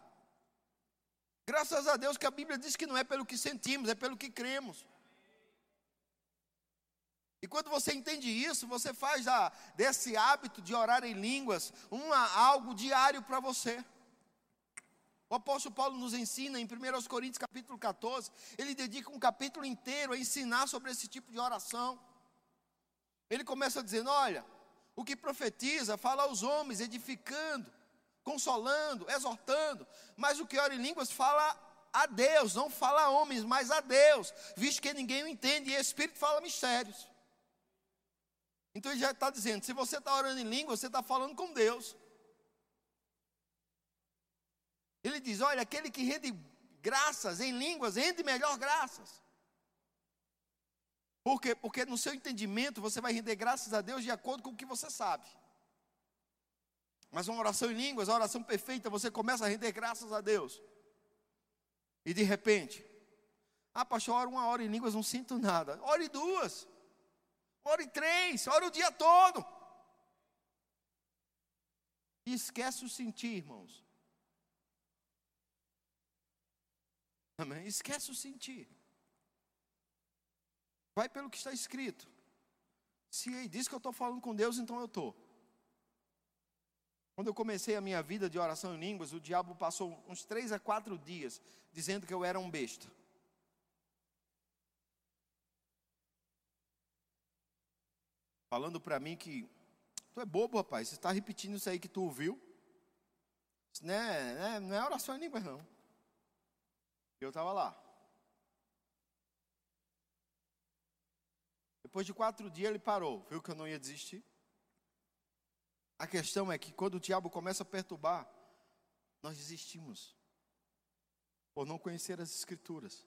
Speaker 1: Graças a Deus que a Bíblia diz que não é pelo que sentimos, é pelo que cremos. E quando você entende isso, você faz a, desse hábito de orar em línguas uma, algo diário para você. O apóstolo Paulo nos ensina em 1 Coríntios capítulo 14, ele dedica um capítulo inteiro a ensinar sobre esse tipo de oração. Ele começa dizendo: olha, o que profetiza fala aos homens, edificando, consolando, exortando, mas o que ora em línguas fala a Deus, não fala a homens, mas a Deus, visto que ninguém o entende, e o Espírito fala mistérios. Então ele já está dizendo: se você está orando em língua, você está falando com Deus. Ele diz: olha, aquele que rende graças em línguas, rende melhor graças. Por quê? Porque no seu entendimento você vai render graças a Deus de acordo com o que você sabe. Mas uma oração em línguas, a oração perfeita, você começa a render graças a Deus. E de repente, ah, pastor, ora uma hora em línguas, não sinto nada. Ore duas, ore três, ore o dia todo. E esquece o sentir, irmãos. Amém? Esquece o sentir. Vai pelo que está escrito. Se ele diz que eu estou falando com Deus, então eu estou. Quando eu comecei a minha vida de oração em línguas, o diabo passou uns três a quatro dias dizendo que eu era um besta. Falando para mim que tu é bobo, rapaz, você está repetindo isso aí que tu ouviu. Isso não é, não é oração em línguas, não. Eu estava lá. Depois de quatro dias ele parou, viu que eu não ia desistir. A questão é que quando o diabo começa a perturbar, nós desistimos por não conhecer as escrituras.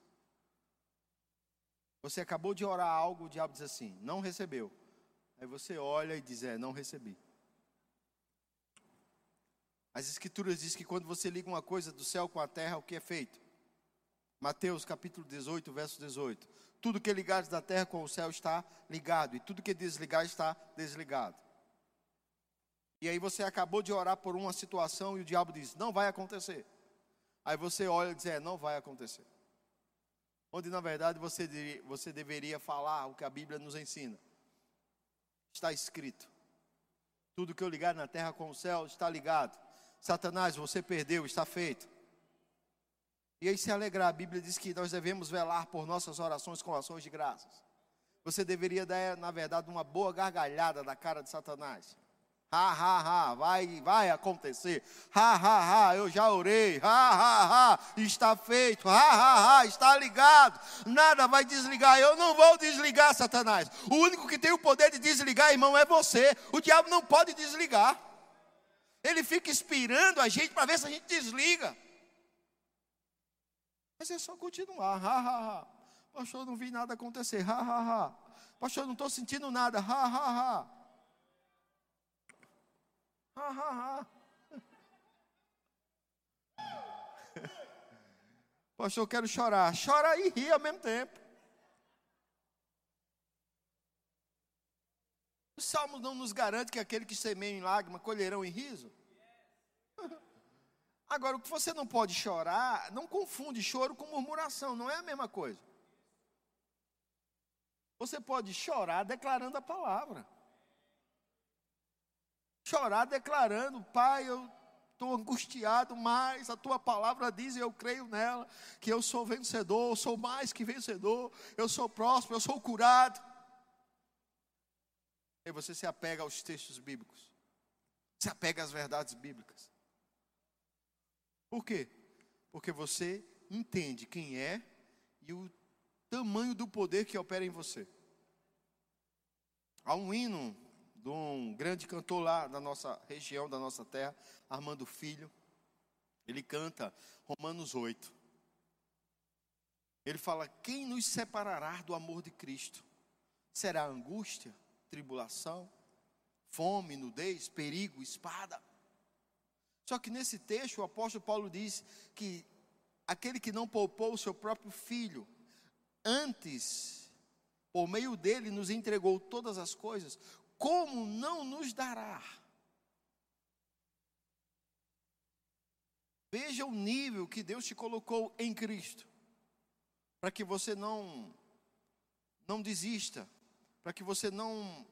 Speaker 1: Você acabou de orar algo, o diabo diz assim: não recebeu. Aí você olha e diz: é, não recebi. As escrituras dizem que quando você liga uma coisa do céu com a terra, o que é feito? Mateus capítulo 18, verso 18. Tudo que ligares da terra com o céu está ligado, e tudo que desligar está desligado. E aí você acabou de orar por uma situação e o diabo diz: Não vai acontecer. Aí você olha e diz: É, não vai acontecer. Onde na verdade você, você deveria falar o que a Bíblia nos ensina. Está escrito. Tudo que eu ligar na terra com o céu está ligado. Satanás, você perdeu, está feito. E aí se alegrar, a Bíblia diz que nós devemos velar por nossas orações com ações de graças. Você deveria dar, na verdade, uma boa gargalhada da cara de Satanás. Ha, ha, ha, vai, vai acontecer. Ha, ha, ha, eu já orei. Ha, ha, ha, está feito. Ha, ha, ha, está ligado. Nada vai desligar. Eu não vou desligar, Satanás. O único que tem o poder de desligar, irmão, é você. O diabo não pode desligar. Ele fica inspirando a gente para ver se a gente desliga. Mas é só continuar. Ha, ha, ha. Pastor, não vi nada acontecer. Ha, ha, ha. Pastor, não estou sentindo nada. Ha, ha, ha. Ha, ha, ha. Pastor, eu quero chorar. Chora e ri ao mesmo tempo. Os salmos não nos garante que aquele que semeia em lágrima colherão em riso? Agora, o que você não pode chorar, não confunde choro com murmuração, não é a mesma coisa. Você pode chorar declarando a palavra. Chorar declarando, Pai, eu estou angustiado, mas a tua palavra diz e eu creio nela, que eu sou vencedor, eu sou mais que vencedor, eu sou próspero, eu sou curado. E você se apega aos textos bíblicos, se apega às verdades bíblicas. Por quê? Porque você entende quem é e o tamanho do poder que opera em você. Há um hino de um grande cantor lá da nossa região, da nossa terra, Armando Filho. Ele canta Romanos 8. Ele fala: Quem nos separará do amor de Cristo? Será angústia, tribulação, fome, nudez, perigo, espada? Só que nesse texto o apóstolo Paulo diz que aquele que não poupou o seu próprio filho, antes, por meio dele, nos entregou todas as coisas, como não nos dará? Veja o nível que Deus te colocou em Cristo, para que você não não desista, para que você não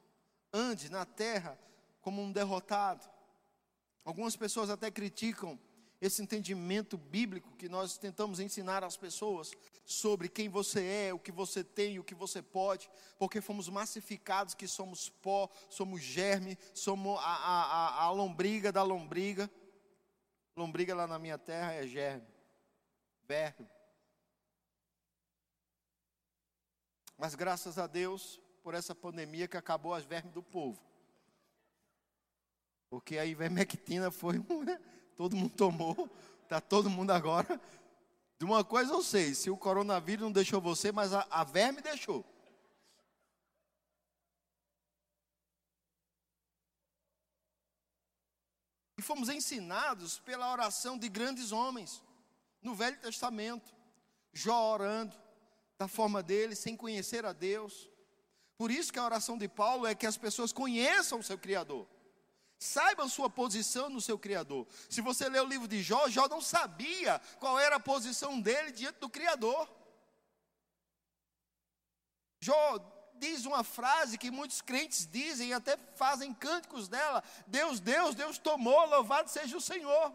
Speaker 1: ande na terra como um derrotado. Algumas pessoas até criticam esse entendimento bíblico que nós tentamos ensinar às pessoas sobre quem você é, o que você tem, o que você pode, porque fomos massificados que somos pó, somos germe, somos a, a, a, a lombriga da lombriga. Lombriga lá na minha terra é germe, verme. Mas graças a Deus por essa pandemia que acabou as vermes do povo. Porque a ivermectina foi, todo mundo tomou, está todo mundo agora. De uma coisa eu sei, se o coronavírus não deixou você, mas a, a verme deixou. E fomos ensinados pela oração de grandes homens no Velho Testamento. Jó orando da forma dele, sem conhecer a Deus. Por isso que a oração de Paulo é que as pessoas conheçam o seu Criador. Saiba a sua posição no seu Criador. Se você ler o livro de Jó, Jó não sabia qual era a posição dele diante do Criador. Jó diz uma frase que muitos crentes dizem e até fazem cânticos dela: Deus, Deus, Deus tomou, louvado seja o Senhor.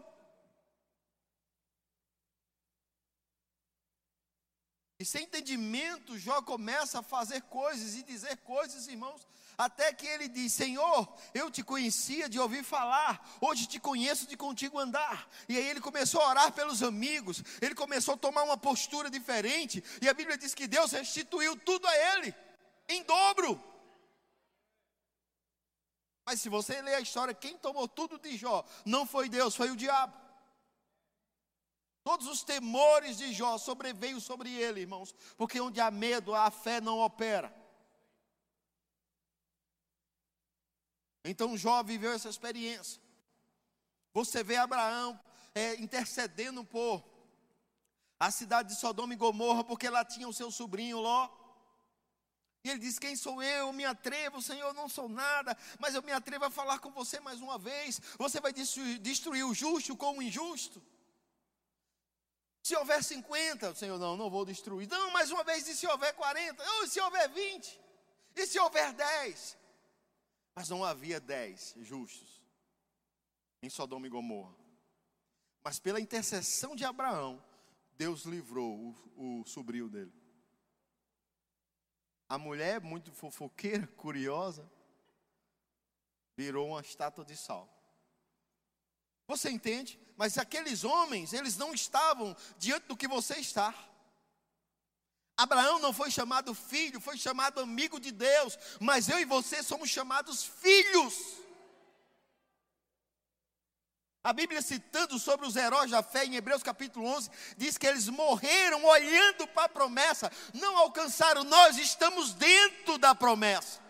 Speaker 1: E sem entendimento, Jó começa a fazer coisas e dizer coisas, irmãos, até que ele diz: Senhor, eu te conhecia de ouvir falar, hoje te conheço de contigo andar. E aí ele começou a orar pelos amigos, ele começou a tomar uma postura diferente, e a Bíblia diz que Deus restituiu tudo a ele, em dobro. Mas se você ler a história, quem tomou tudo de Jó não foi Deus, foi o diabo. Todos os temores de Jó sobreveio sobre ele, irmãos, porque onde há medo, a fé não opera. Então Jó viveu essa experiência. Você vê Abraão é, intercedendo por a cidade de Sodoma e Gomorra, porque lá tinha o seu sobrinho Ló. E ele disse: Quem sou eu? Me atrevo, Senhor, não sou nada, mas eu me atrevo a falar com você mais uma vez. Você vai destruir o justo com o injusto? Se houver 50, Senhor, não, não vou destruir. Não, mais uma vez, e se houver 40? Oh, se houver 20? E se houver 10? Mas não havia 10 justos em Sodoma e Gomorra. Mas pela intercessão de Abraão, Deus livrou o, o sobrinho dele. A mulher, muito fofoqueira, curiosa, virou uma estátua de sal. Você entende? Mas aqueles homens, eles não estavam diante do que você está. Abraão não foi chamado filho, foi chamado amigo de Deus, mas eu e você somos chamados filhos. A Bíblia citando sobre os heróis da fé em Hebreus capítulo 11, diz que eles morreram olhando para a promessa, não alcançaram, nós estamos dentro da promessa.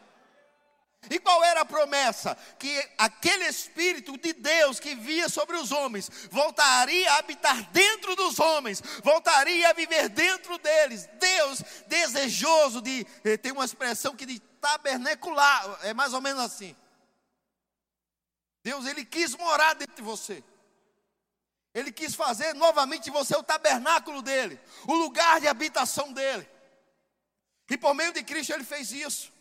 Speaker 1: E qual era a promessa? Que aquele Espírito de Deus que via sobre os homens voltaria a habitar dentro dos homens, voltaria a viver dentro deles. Deus desejoso de, eh, tem uma expressão que de tabernacular, é mais ou menos assim. Deus, Ele quis morar dentro de você. Ele quis fazer novamente você o tabernáculo dele, o lugar de habitação dele. E por meio de Cristo Ele fez isso.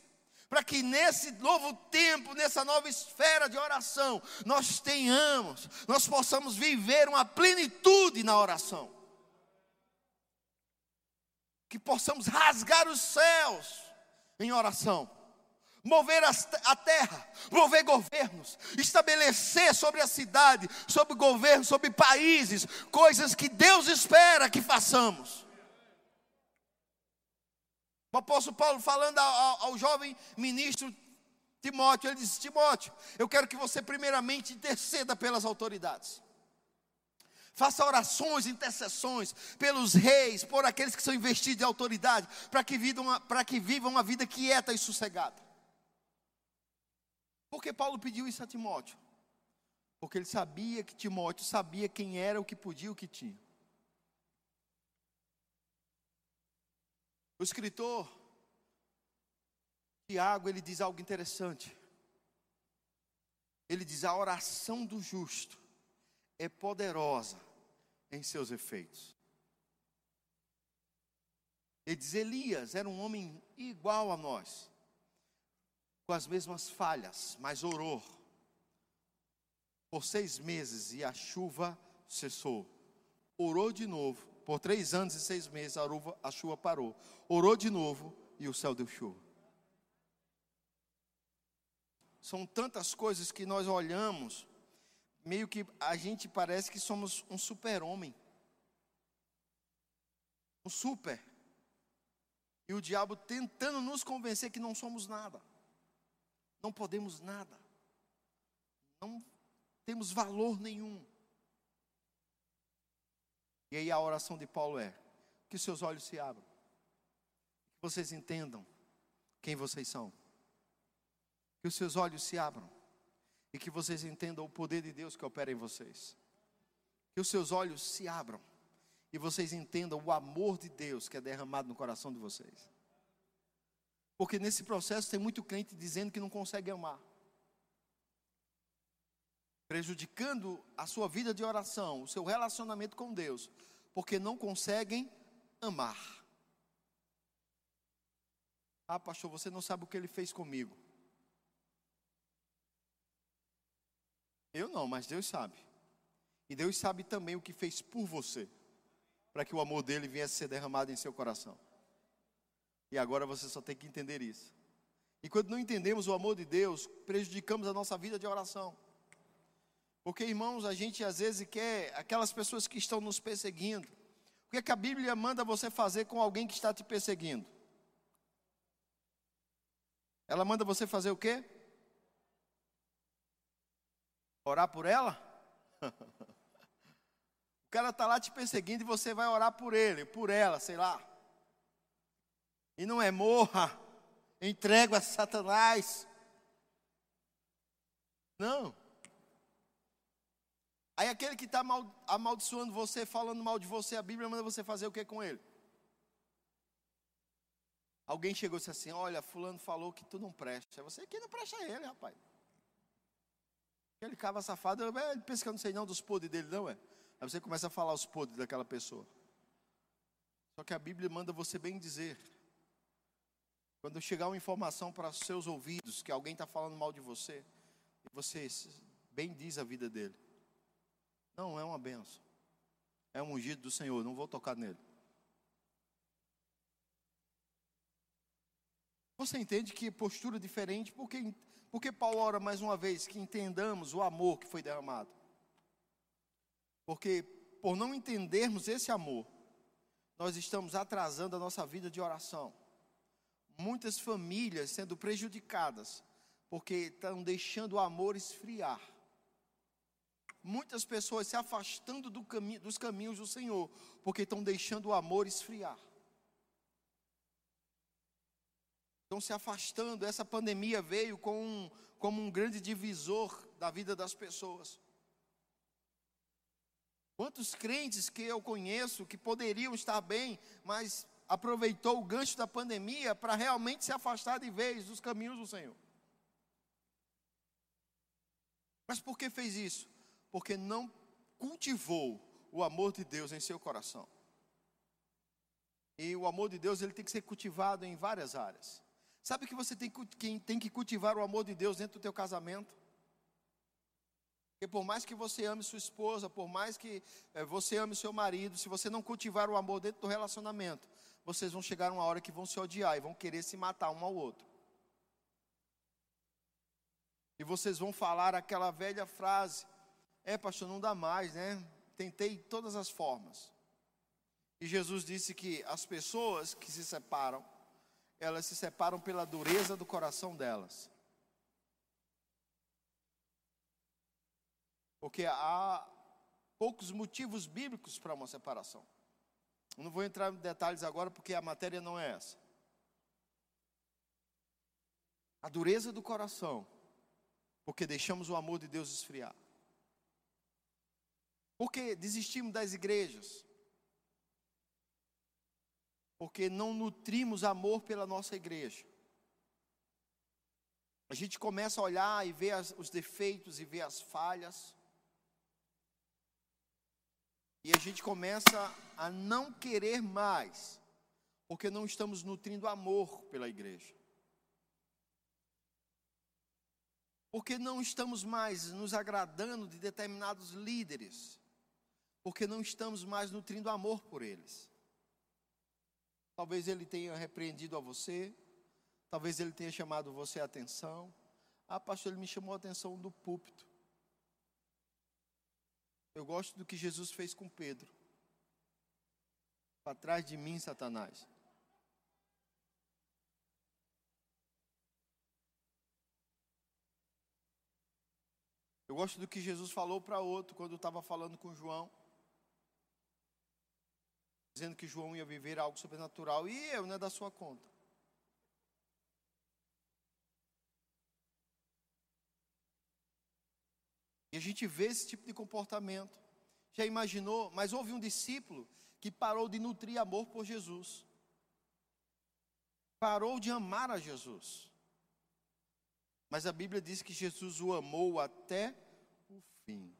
Speaker 1: Para que nesse novo tempo, nessa nova esfera de oração, nós tenhamos, nós possamos viver uma plenitude na oração. Que possamos rasgar os céus em oração mover a terra, mover governos, estabelecer sobre a cidade, sobre o governo, sobre países, coisas que Deus espera que façamos. O apóstolo Paulo falando ao, ao jovem ministro Timóteo, ele disse: Timóteo, eu quero que você primeiramente interceda pelas autoridades. Faça orações, intercessões pelos reis, por aqueles que são investidos de autoridade, para que, vivam, que vivam uma vida quieta e sossegada. Por que Paulo pediu isso a Timóteo? Porque ele sabia que Timóteo sabia quem era, o que podia, o que tinha. O escritor Tiago, ele diz algo interessante. Ele diz: a oração do justo é poderosa em seus efeitos. Ele diz: Elias era um homem igual a nós com as mesmas falhas, mas orou por seis meses e a chuva cessou. Orou de novo, por três anos e seis meses a, uva, a chuva parou. Orou de novo e o céu deu chuva. São tantas coisas que nós olhamos, meio que a gente parece que somos um super-homem. Um super. E o diabo tentando nos convencer que não somos nada não podemos nada, não temos valor nenhum. E aí a oração de Paulo é: que seus olhos se abram, que vocês entendam quem vocês são, que os seus olhos se abram e que vocês entendam o poder de Deus que opera em vocês, que os seus olhos se abram e vocês entendam o amor de Deus que é derramado no coração de vocês. Porque nesse processo tem muito crente dizendo que não consegue amar. Prejudicando a sua vida de oração, o seu relacionamento com Deus, porque não conseguem amar. Ah, pastor, você não sabe o que ele fez comigo. Eu não, mas Deus sabe. E Deus sabe também o que fez por você, para que o amor dele viesse a ser derramado em seu coração. E agora você só tem que entender isso. E quando não entendemos o amor de Deus, prejudicamos a nossa vida de oração. Porque, irmãos, a gente às vezes quer aquelas pessoas que estão nos perseguindo. O que, é que a Bíblia manda você fazer com alguém que está te perseguindo? Ela manda você fazer o quê? Orar por ela? o cara está lá te perseguindo e você vai orar por ele, por ela, sei lá. E não é morra, entrego a Satanás. Não. Aí aquele que está amaldiçoando você, falando mal de você, a Bíblia manda você fazer o que com ele? Alguém chegou e disse assim: Olha, Fulano falou que tu não presta. Você que não presta ele, rapaz. Aquele cava safado, ele pensa que eu não sei não dos podres dele, não é? Aí você começa a falar os podres daquela pessoa. Só que a Bíblia manda você bem dizer. Quando chegar uma informação para os seus ouvidos que alguém está falando mal de você, você bem diz a vida dele. Não, é uma benção. É um ungido do Senhor, não vou tocar nele. Você entende que postura diferente, porque, porque Paulo ora mais uma vez que entendamos o amor que foi derramado. Porque por não entendermos esse amor, nós estamos atrasando a nossa vida de oração. Muitas famílias sendo prejudicadas, porque estão deixando o amor esfriar muitas pessoas se afastando do dos caminhos do Senhor, porque estão deixando o amor esfriar. Estão se afastando. Essa pandemia veio com um, como um grande divisor da vida das pessoas. Quantos crentes que eu conheço que poderiam estar bem, mas aproveitou o gancho da pandemia para realmente se afastar de vez dos caminhos do Senhor. Mas por que fez isso? Porque não cultivou o amor de Deus em seu coração. E o amor de Deus ele tem que ser cultivado em várias áreas. Sabe que você tem, quem tem que cultivar o amor de Deus dentro do teu casamento? Porque por mais que você ame sua esposa, por mais que é, você ame seu marido, se você não cultivar o amor dentro do relacionamento, vocês vão chegar uma hora que vão se odiar e vão querer se matar um ao outro. E vocês vão falar aquela velha frase: é, pastor, não dá mais, né? Tentei todas as formas. E Jesus disse que as pessoas que se separam, elas se separam pela dureza do coração delas. Porque há poucos motivos bíblicos para uma separação. não vou entrar em detalhes agora porque a matéria não é essa. A dureza do coração, porque deixamos o amor de Deus esfriar. Porque desistimos das igrejas? Porque não nutrimos amor pela nossa igreja. A gente começa a olhar e ver as, os defeitos e ver as falhas. E a gente começa a não querer mais, porque não estamos nutrindo amor pela igreja. Porque não estamos mais nos agradando de determinados líderes porque não estamos mais nutrindo amor por eles. Talvez ele tenha repreendido a você, talvez ele tenha chamado você a atenção. Ah, pastor, ele me chamou a atenção do púlpito. Eu gosto do que Jesus fez com Pedro. Para trás de mim, Satanás. Eu gosto do que Jesus falou para outro quando estava falando com João dizendo que João ia viver algo sobrenatural e eu, não é da sua conta. E a gente vê esse tipo de comportamento. Já imaginou? Mas houve um discípulo que parou de nutrir amor por Jesus. Parou de amar a Jesus. Mas a Bíblia diz que Jesus o amou até o fim.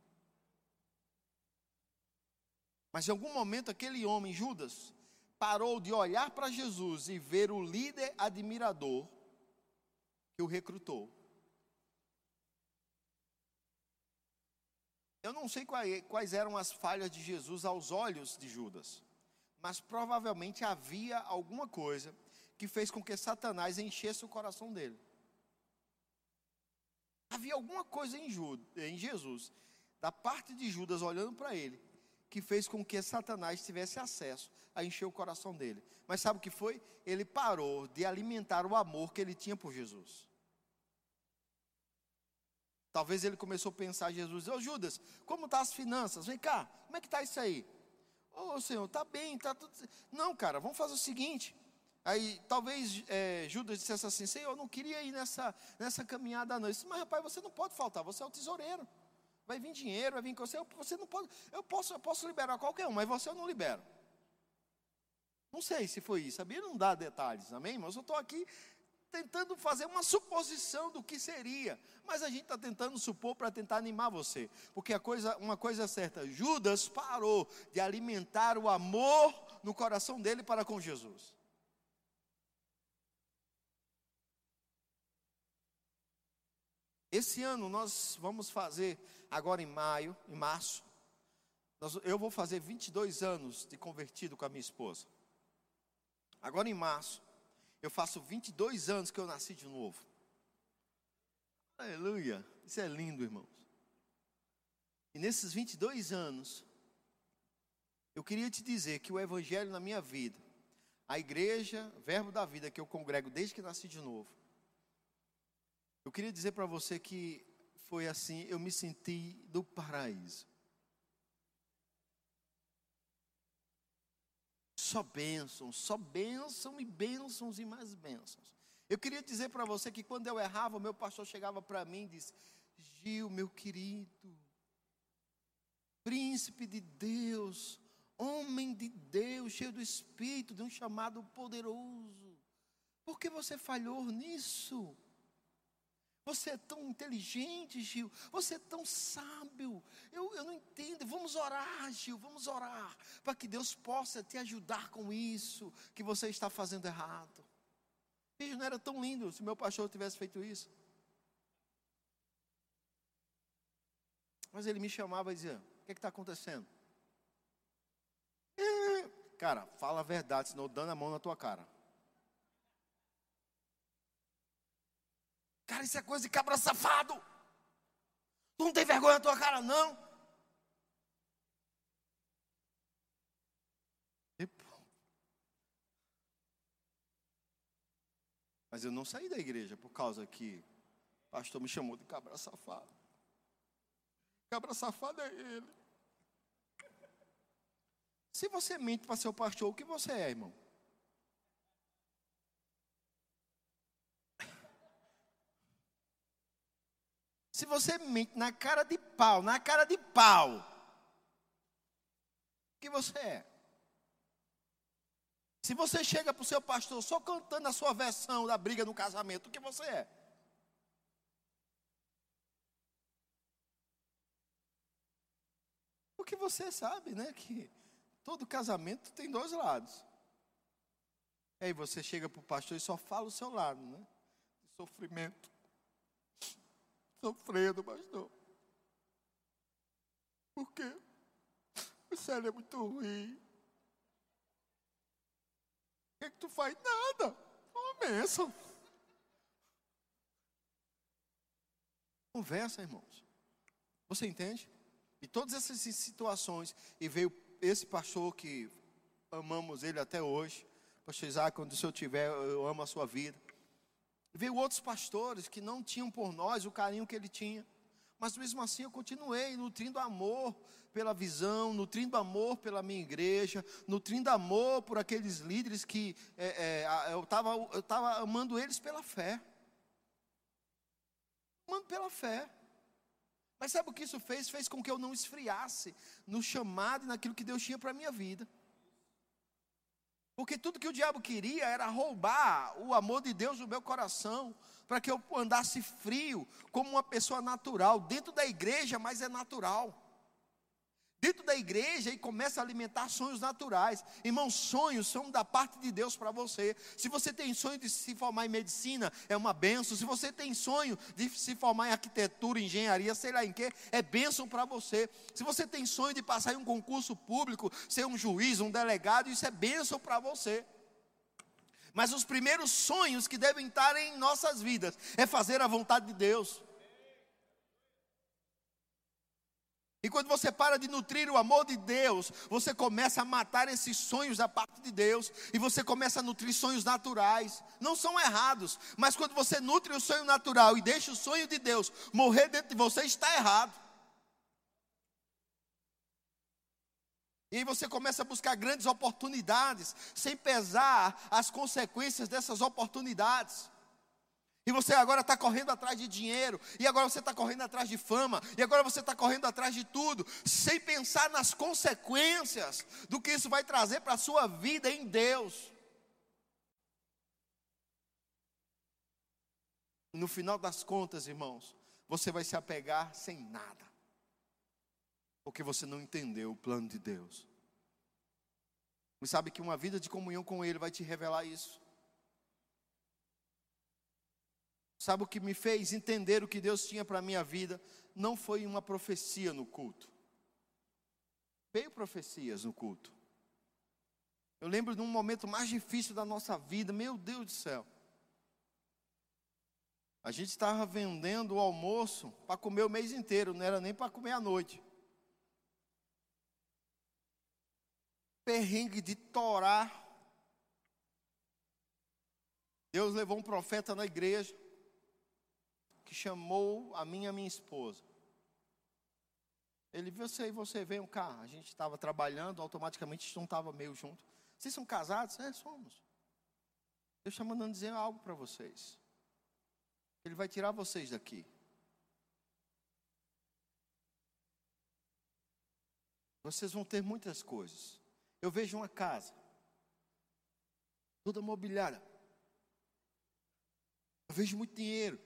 Speaker 1: Mas em algum momento aquele homem, Judas, parou de olhar para Jesus e ver o líder admirador que o recrutou. Eu não sei quais eram as falhas de Jesus aos olhos de Judas, mas provavelmente havia alguma coisa que fez com que Satanás enchesse o coração dele. Havia alguma coisa em, Jesus, da parte de Judas olhando para ele, que fez com que Satanás tivesse acesso a encher o coração dele. Mas sabe o que foi? Ele parou de alimentar o amor que ele tinha por Jesus. Talvez ele começou a pensar Jesus, ô oh, Judas, como tá as finanças? Vem cá, como é que está isso aí? Ô oh, Senhor, está bem, está tudo. Não, cara, vamos fazer o seguinte. Aí talvez é, Judas dissesse assim, Senhor, eu não queria ir nessa, nessa caminhada não. disse, mas rapaz, você não pode faltar, você é o tesoureiro. Vai vir dinheiro, vai vir você. Você não pode. Eu posso, eu posso liberar qualquer um, mas você eu não libero. Não sei se foi isso. A Bíblia não dá detalhes, amém? Mas eu estou aqui tentando fazer uma suposição do que seria. Mas a gente está tentando supor para tentar animar você. Porque a coisa, uma coisa é certa: Judas parou de alimentar o amor no coração dele para com Jesus. Esse ano nós vamos fazer, agora em maio, em março, eu vou fazer 22 anos de convertido com a minha esposa. Agora em março, eu faço 22 anos que eu nasci de novo. Aleluia. Isso é lindo, irmãos. E nesses 22 anos, eu queria te dizer que o Evangelho na minha vida, a igreja, verbo da vida que eu congrego desde que nasci de novo, eu queria dizer para você que foi assim, eu me senti do paraíso. Só bênçãos, só bênçãos e bênçãos e mais bênçãos. Eu queria dizer para você que quando eu errava, o meu pastor chegava para mim e disse: Gil, meu querido, príncipe de Deus, homem de Deus, cheio do Espírito, de um chamado poderoso, por que você falhou nisso? Você é tão inteligente, Gil. Você é tão sábio. Eu, eu não entendo. Vamos orar, Gil. Vamos orar. Para que Deus possa te ajudar com isso que você está fazendo errado. Gil, não era tão lindo se meu pastor tivesse feito isso. Mas ele me chamava e dizia: O que é está acontecendo? É, cara, fala a verdade, senão eu dando a mão na tua cara. Cara, isso é coisa de cabra safado. Tu não tem vergonha na tua cara, não? Mas eu não saí da igreja por causa que o pastor me chamou de cabra safado. Cabra safado é ele. Se você mente para ser o pastor, o que você é, irmão? Se você mente na cara de pau, na cara de pau, o que você é? Se você chega para o seu pastor só cantando a sua versão da briga no casamento, o que você é? Porque você sabe, né, que todo casamento tem dois lados. Aí você chega para o pastor e só fala o seu lado, né? Sofrimento sofrendo, pastor. Por quê? O céu é muito ruim. O que, é que tu faz? Nada. Uma. Conversa, irmãos. Você entende? E todas essas situações, e veio esse pastor que amamos ele até hoje, pastor Isaac, quando o senhor tiver, eu amo a sua vida. Veio outros pastores que não tinham por nós o carinho que ele tinha. Mas mesmo assim eu continuei nutrindo amor pela visão, nutrindo amor pela minha igreja, nutrindo amor por aqueles líderes que é, é, eu estava eu tava amando eles pela fé. Amando pela fé. Mas sabe o que isso fez? Fez com que eu não esfriasse no chamado e naquilo que Deus tinha para a minha vida. Porque tudo que o diabo queria era roubar o amor de Deus do meu coração, para que eu andasse frio, como uma pessoa natural, dentro da igreja, mas é natural dentro da igreja e começa a alimentar sonhos naturais. Irmãos, sonhos são da parte de Deus para você. Se você tem sonho de se formar em medicina, é uma benção. Se você tem sonho de se formar em arquitetura, engenharia, sei lá em que, é benção para você. Se você tem sonho de passar em um concurso público, ser um juiz, um delegado, isso é benção para você. Mas os primeiros sonhos que devem estar em nossas vidas é fazer a vontade de Deus. E quando você para de nutrir o amor de Deus, você começa a matar esses sonhos da parte de Deus, e você começa a nutrir sonhos naturais. Não são errados, mas quando você nutre o sonho natural e deixa o sonho de Deus morrer dentro de você, está errado. E aí você começa a buscar grandes oportunidades, sem pesar as consequências dessas oportunidades. E você agora está correndo atrás de dinheiro, e agora você está correndo atrás de fama, e agora você está correndo atrás de tudo, sem pensar nas consequências do que isso vai trazer para a sua vida em Deus. No final das contas, irmãos, você vai se apegar sem nada, porque você não entendeu o plano de Deus. Mas sabe que uma vida de comunhão com Ele vai te revelar isso. Sabe o que me fez entender o que Deus tinha para a minha vida? Não foi uma profecia no culto. Veio profecias no culto. Eu lembro de um momento mais difícil da nossa vida, meu Deus do céu. A gente estava vendendo o almoço para comer o mês inteiro, não era nem para comer à noite. Perrengue de torar. Deus levou um profeta na igreja que chamou a minha minha esposa. Ele viu você e você veio cá. A gente estava trabalhando, automaticamente a gente não estava meio junto. Vocês são casados? É, somos. Deus está mandando dizer algo para vocês. Ele vai tirar vocês daqui. Vocês vão ter muitas coisas. Eu vejo uma casa, toda mobiliada. Eu vejo muito dinheiro.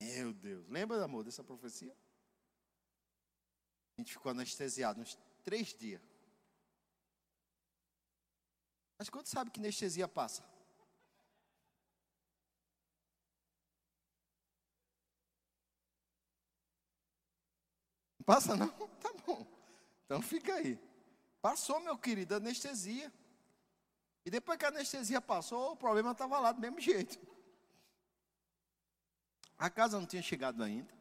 Speaker 1: Meu Deus. Lembra, amor, dessa profecia? A gente ficou anestesiado uns três dias. Mas quando sabe que anestesia passa? Não passa não? Tá bom. Então fica aí. Passou, meu querido, anestesia. E depois que a anestesia passou, o problema estava lá do mesmo jeito. A casa não tinha chegado ainda.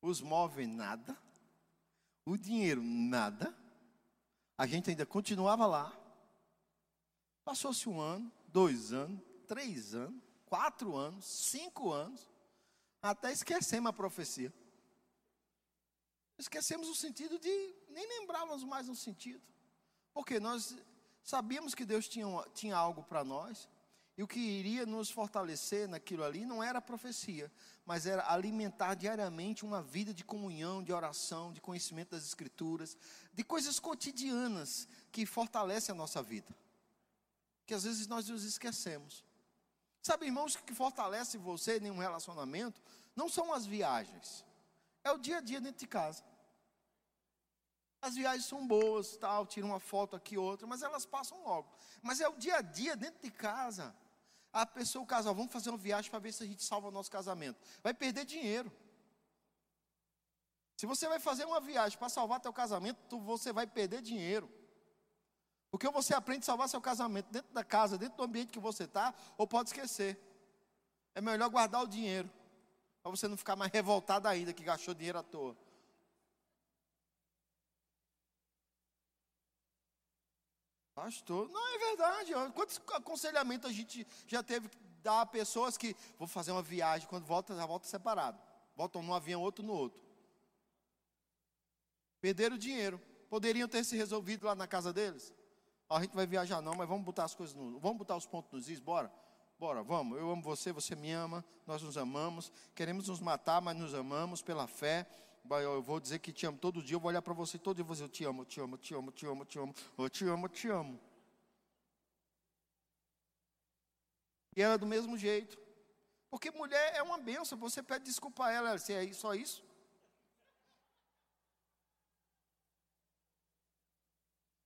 Speaker 1: Os móveis, nada. O dinheiro, nada. A gente ainda continuava lá. Passou-se um ano, dois anos, três anos, quatro anos, cinco anos. Até esquecemos a profecia. Esquecemos o sentido de. Nem lembrávamos mais o sentido. Porque nós sabíamos que Deus tinha, tinha algo para nós. E o que iria nos fortalecer naquilo ali não era profecia, mas era alimentar diariamente uma vida de comunhão, de oração, de conhecimento das Escrituras, de coisas cotidianas que fortalecem a nossa vida. Que às vezes nós nos esquecemos. Sabe, irmãos, que fortalece você em um relacionamento não são as viagens, é o dia a dia dentro de casa. As viagens são boas, tal, tira uma foto aqui outra, mas elas passam logo. Mas é o dia a dia dentro de casa a pessoa, o casal, vamos fazer uma viagem para ver se a gente salva o nosso casamento. Vai perder dinheiro. Se você vai fazer uma viagem para salvar teu casamento, você vai perder dinheiro. Porque você aprende a salvar seu casamento dentro da casa, dentro do ambiente que você está, ou pode esquecer. É melhor guardar o dinheiro, para você não ficar mais revoltado ainda que gastou dinheiro à toa. Pastor, não é verdade. Quantos aconselhamentos a gente já teve que dar a pessoas que vou fazer uma viagem, quando volta, já volta separado. Voltam num avião, outro no outro. Perderam o dinheiro. Poderiam ter se resolvido lá na casa deles. a gente vai viajar não, mas vamos botar as coisas no, vamos botar os pontos nos is, bora. Bora, vamos. Eu amo você, você me ama, nós nos amamos. Queremos nos matar, mas nos amamos pela fé eu vou dizer que te amo todo dia, eu vou olhar para você todo dia e vou dizer, eu te amo, te amo, te amo, te amo, te amo, eu te amo, eu te amo. E ela do mesmo jeito. Porque mulher é uma benção, você pede desculpa a ela, se é só isso.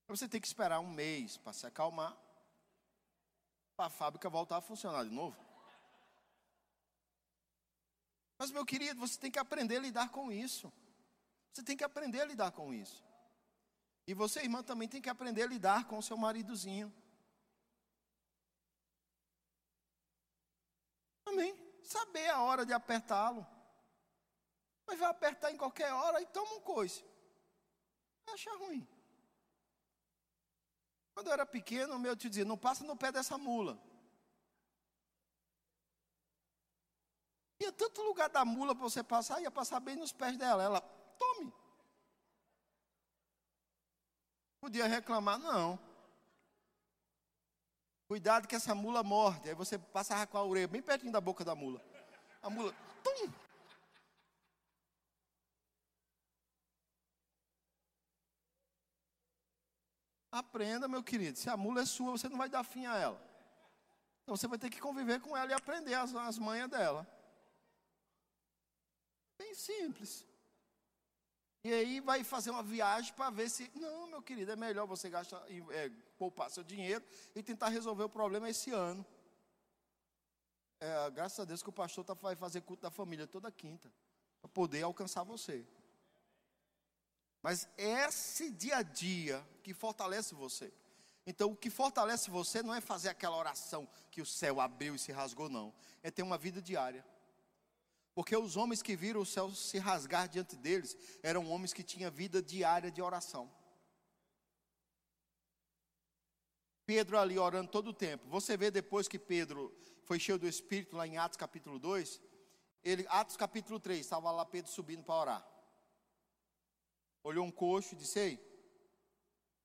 Speaker 1: Você tem que esperar um mês para se acalmar, para a fábrica voltar a funcionar de novo. Mas, meu querido, você tem que aprender a lidar com isso. Você tem que aprender a lidar com isso. E você, irmã, também tem que aprender a lidar com o seu maridozinho. Amém? Saber a hora de apertá-lo. Mas vai apertar em qualquer hora e toma um coice. Acha ruim. Quando eu era pequeno, meu tio dizia: não passa no pé dessa mula. Tinha tanto lugar da mula para você passar, ia passar bem nos pés dela. Ela, tome. Podia reclamar, não. Cuidado que essa mula morde. Aí você passava com a orelha bem pertinho da boca da mula. A mula, tum! Aprenda, meu querido. Se a mula é sua, você não vai dar fim a ela. Então você vai ter que conviver com ela e aprender as, as manhas dela. Bem simples. E aí vai fazer uma viagem para ver se. Não, meu querido, é melhor você gastar, é, poupar seu dinheiro e tentar resolver o problema esse ano. É, graças a Deus que o pastor tá, vai fazer culto da família toda quinta. Para poder alcançar você. Mas esse dia a dia que fortalece você. Então, o que fortalece você não é fazer aquela oração que o céu abriu e se rasgou, não. É ter uma vida diária. Porque os homens que viram o céu se rasgar diante deles eram homens que tinham vida diária de oração. Pedro ali orando todo o tempo. Você vê depois que Pedro foi cheio do Espírito lá em Atos capítulo 2, ele, Atos capítulo 3, estava lá Pedro subindo para orar. Olhou um coxo e disse: Ei,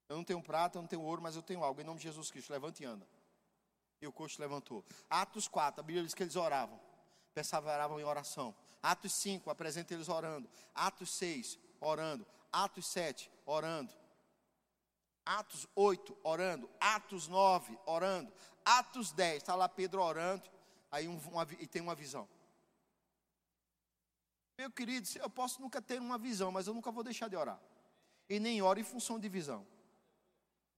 Speaker 1: eu não tenho prata, eu não tenho ouro, mas eu tenho algo. Em nome de Jesus Cristo, levante e anda. E o coxo levantou. Atos 4, a Bíblia diz que eles oravam perseveravam em oração. Atos 5, apresenta eles orando. Atos 6, orando. Atos 7, orando. Atos 8, orando. Atos 9, orando. Atos 10, está lá Pedro orando. Aí um, uma, e tem uma visão. Meu querido, eu posso nunca ter uma visão, mas eu nunca vou deixar de orar. E nem oro em função de visão.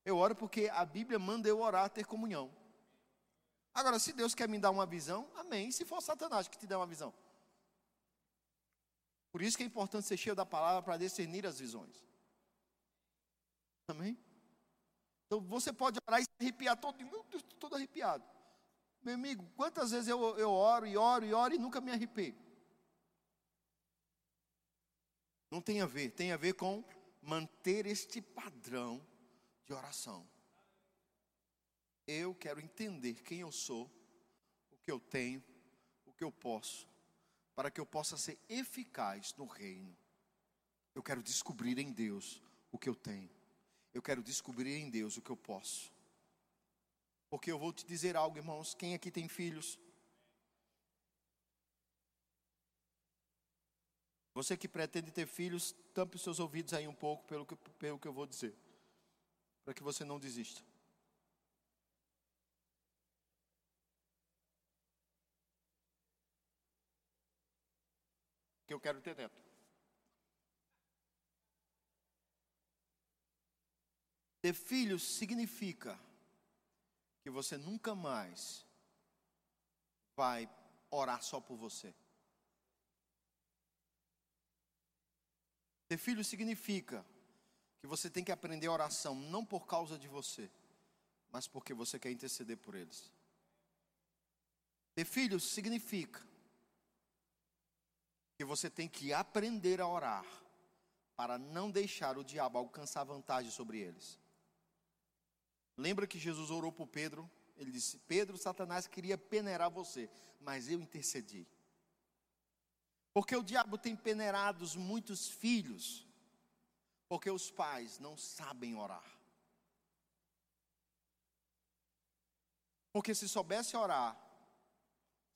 Speaker 1: Eu oro porque a Bíblia manda eu orar, ter comunhão. Agora, se Deus quer me dar uma visão, amém. E se for Satanás que te der uma visão? Por isso que é importante ser cheio da palavra para discernir as visões. Amém? Então você pode orar e se arrepiar todo, Deus, todo arrepiado. Meu amigo, quantas vezes eu, eu oro e oro e oro e nunca me arrepio? Não tem a ver, tem a ver com manter este padrão de oração. Eu quero entender quem eu sou, o que eu tenho, o que eu posso, para que eu possa ser eficaz no reino. Eu quero descobrir em Deus o que eu tenho. Eu quero descobrir em Deus o que eu posso. Porque eu vou te dizer algo, irmãos. Quem aqui tem filhos? Você que pretende ter filhos, tampe os seus ouvidos aí um pouco pelo que, pelo que eu vou dizer. Para que você não desista. Que eu quero ter neto. Ter filhos significa que você nunca mais vai orar só por você. Ter filhos significa que você tem que aprender oração não por causa de você, mas porque você quer interceder por eles. Ter filhos significa que você tem que aprender a orar para não deixar o diabo alcançar vantagem sobre eles. Lembra que Jesus orou por Pedro? Ele disse: Pedro, Satanás queria peneirar você, mas eu intercedi. Porque o diabo tem peneirado muitos filhos, porque os pais não sabem orar. Porque se soubesse orar,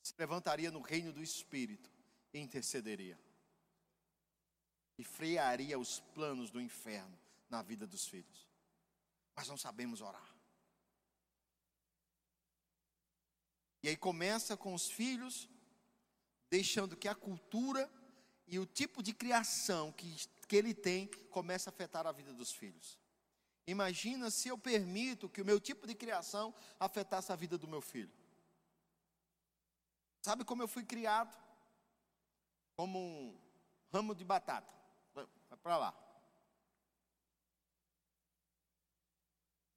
Speaker 1: se levantaria no reino do Espírito intercederia e frearia os planos do inferno na vida dos filhos. Mas não sabemos orar. E aí começa com os filhos, deixando que a cultura e o tipo de criação que, que ele tem começa a afetar a vida dos filhos. Imagina se eu permito que o meu tipo de criação afetasse a vida do meu filho. Sabe como eu fui criado? Como um ramo de batata. Vai para lá.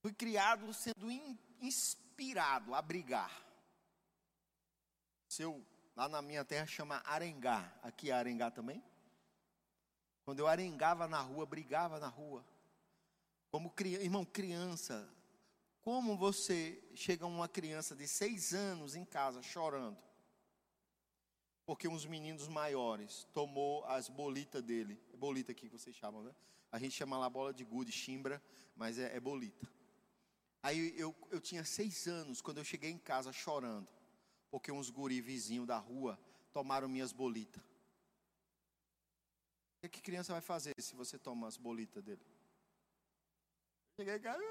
Speaker 1: Fui criado sendo inspirado a brigar. Seu, lá na minha terra chama arengar. Aqui é arengar também? Quando eu arengava na rua, brigava na rua. Como irmão, criança. Como você chega uma criança de seis anos em casa chorando? Porque uns meninos maiores tomou as bolitas dele. É bolita aqui que vocês chamam, né? A gente chama lá bola de gude, chimbra, mas é, é bolita. Aí eu, eu tinha seis anos quando eu cheguei em casa chorando, porque uns guri vizinhos da rua tomaram minhas bolitas. O que, criança vai fazer se você toma as bolitas dele? Cheguei em casa.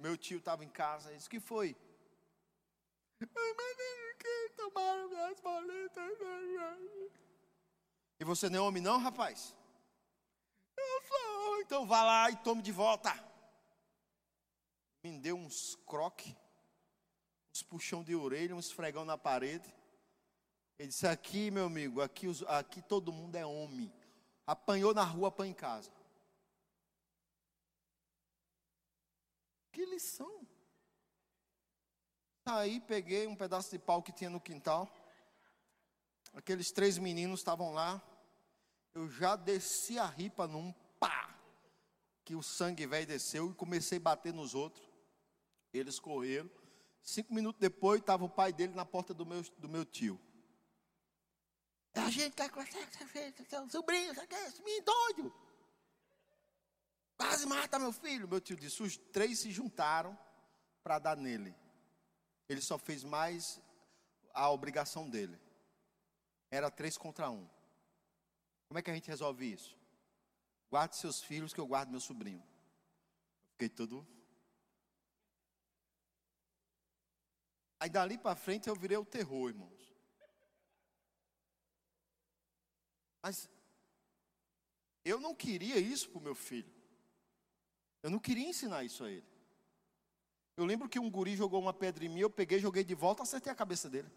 Speaker 1: Meu tio estava em casa disse: que foi? Tomaram minhas bolitas. E você não é homem, não, rapaz? Eu sou. Então vá lá e tome de volta. Me deu uns croque, uns puxão de orelha, uns esfregão na parede. Ele disse: Aqui, meu amigo, aqui, aqui todo mundo é homem. Apanhou na rua, apanha em casa. Que lição. Aí peguei um pedaço de pau que tinha no quintal. Aqueles três meninos estavam lá. Eu já desci a ripa num pá. Que o sangue velho desceu e comecei a bater nos outros. Eles correram. Cinco minutos depois, estava o pai dele na porta do meu, do meu tio. A gente conversar com seu sobrinho, quer esse menino doido. Quase mata meu filho. Meu tio disse: os três se juntaram para dar nele. Ele só fez mais a obrigação dele. Era três contra um. Como é que a gente resolve isso? Guarde seus filhos que eu guardo meu sobrinho. Fiquei todo. Aí dali para frente eu virei o terror, irmãos. Mas eu não queria isso para o meu filho. Eu não queria ensinar isso a ele. Eu lembro que um guri jogou uma pedra em mim, eu peguei, joguei de volta, acertei a cabeça dele.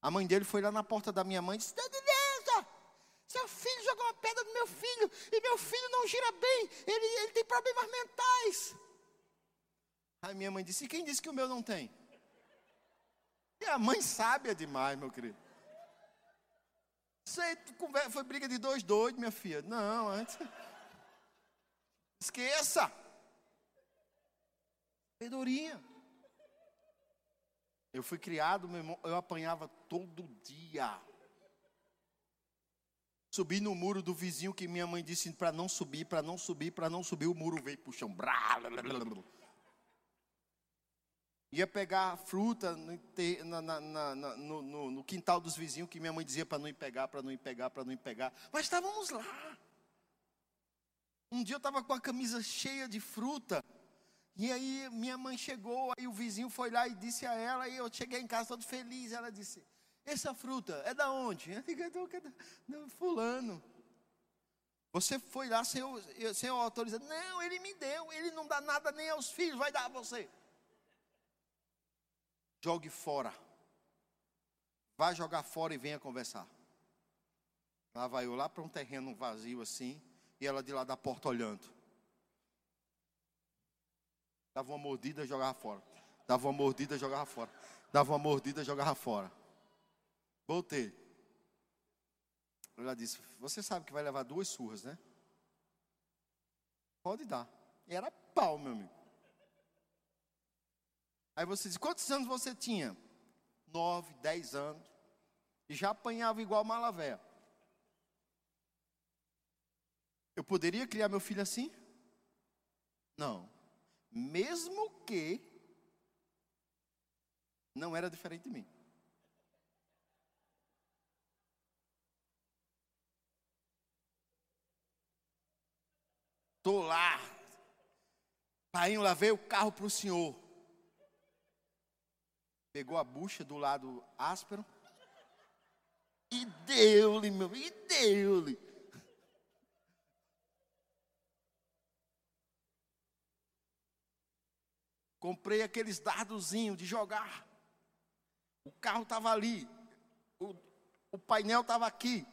Speaker 1: A mãe dele foi lá na porta da minha mãe e disse: Denileza, seu filho jogou uma pedra no meu filho, e meu filho não gira bem, ele, ele tem problemas mentais. Aí minha mãe disse: e quem disse que o meu não tem? E a mãe sábia demais, meu querido. Isso aí foi briga de dois doidos, minha filha. Não, antes. Esqueça. Sabedoria. Eu fui criado, meu irmão, eu apanhava todo dia. Subi no muro do vizinho que minha mãe disse para não subir, para não subir, para não subir, o muro veio para o chão. Ia pegar fruta no, na, na, no, no, no quintal dos vizinhos que minha mãe dizia para não ir pegar, para não ir pegar, para não ir pegar. Mas estávamos lá. Um dia eu estava com a camisa cheia de fruta. E aí minha mãe chegou, aí o vizinho foi lá e disse a ela, e eu cheguei em casa todo feliz. Ela disse: Essa fruta é da onde? Eu digo, não, fulano. Você foi lá sem, sem autorizar. Não, ele me deu, ele não dá nada nem aos filhos, vai dar a você. Jogue fora. Vá jogar fora e venha conversar. Lá vai eu lá para um terreno vazio assim e ela de lá da porta olhando. Dava uma mordida, jogava fora. Dava uma mordida, jogava fora. Dava uma mordida, jogava fora. Voltei. Ela disse: Você sabe que vai levar duas surras, né? Pode dar. E era pau, meu amigo. Aí você diz: Quantos anos você tinha? Nove, dez anos. E já apanhava igual malavéia. Eu poderia criar meu filho assim? Não. Mesmo que não era diferente de mim. Estou lá. Pai, lavei o carro para o senhor. Pegou a bucha do lado áspero. E deu-lhe, meu, e deu-lhe. Comprei aqueles dardozinhos de jogar. O carro estava ali. O, o painel estava aqui.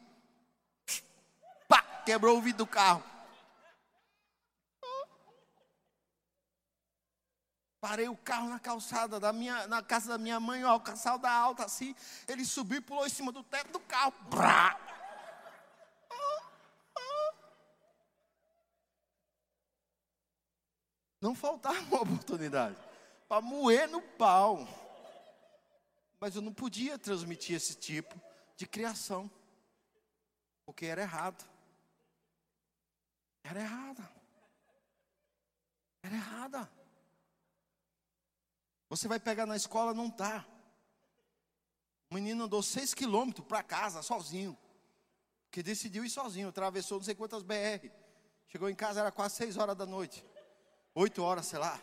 Speaker 1: Pá, quebrou o vidro do carro. Parei o carro na calçada da minha, na casa da minha mãe, ó, calçada alta assim. Ele subiu e pulou em cima do teto do carro. Brá. Não faltava uma oportunidade para moer no pau. Mas eu não podia transmitir esse tipo de criação, porque era errado. Era errado. Era errada. Você vai pegar na escola, não tá. O menino andou seis quilômetros para casa, sozinho. Que decidiu ir sozinho, atravessou não sei quantas BR. Chegou em casa, era quase seis horas da noite. Oito horas, sei lá.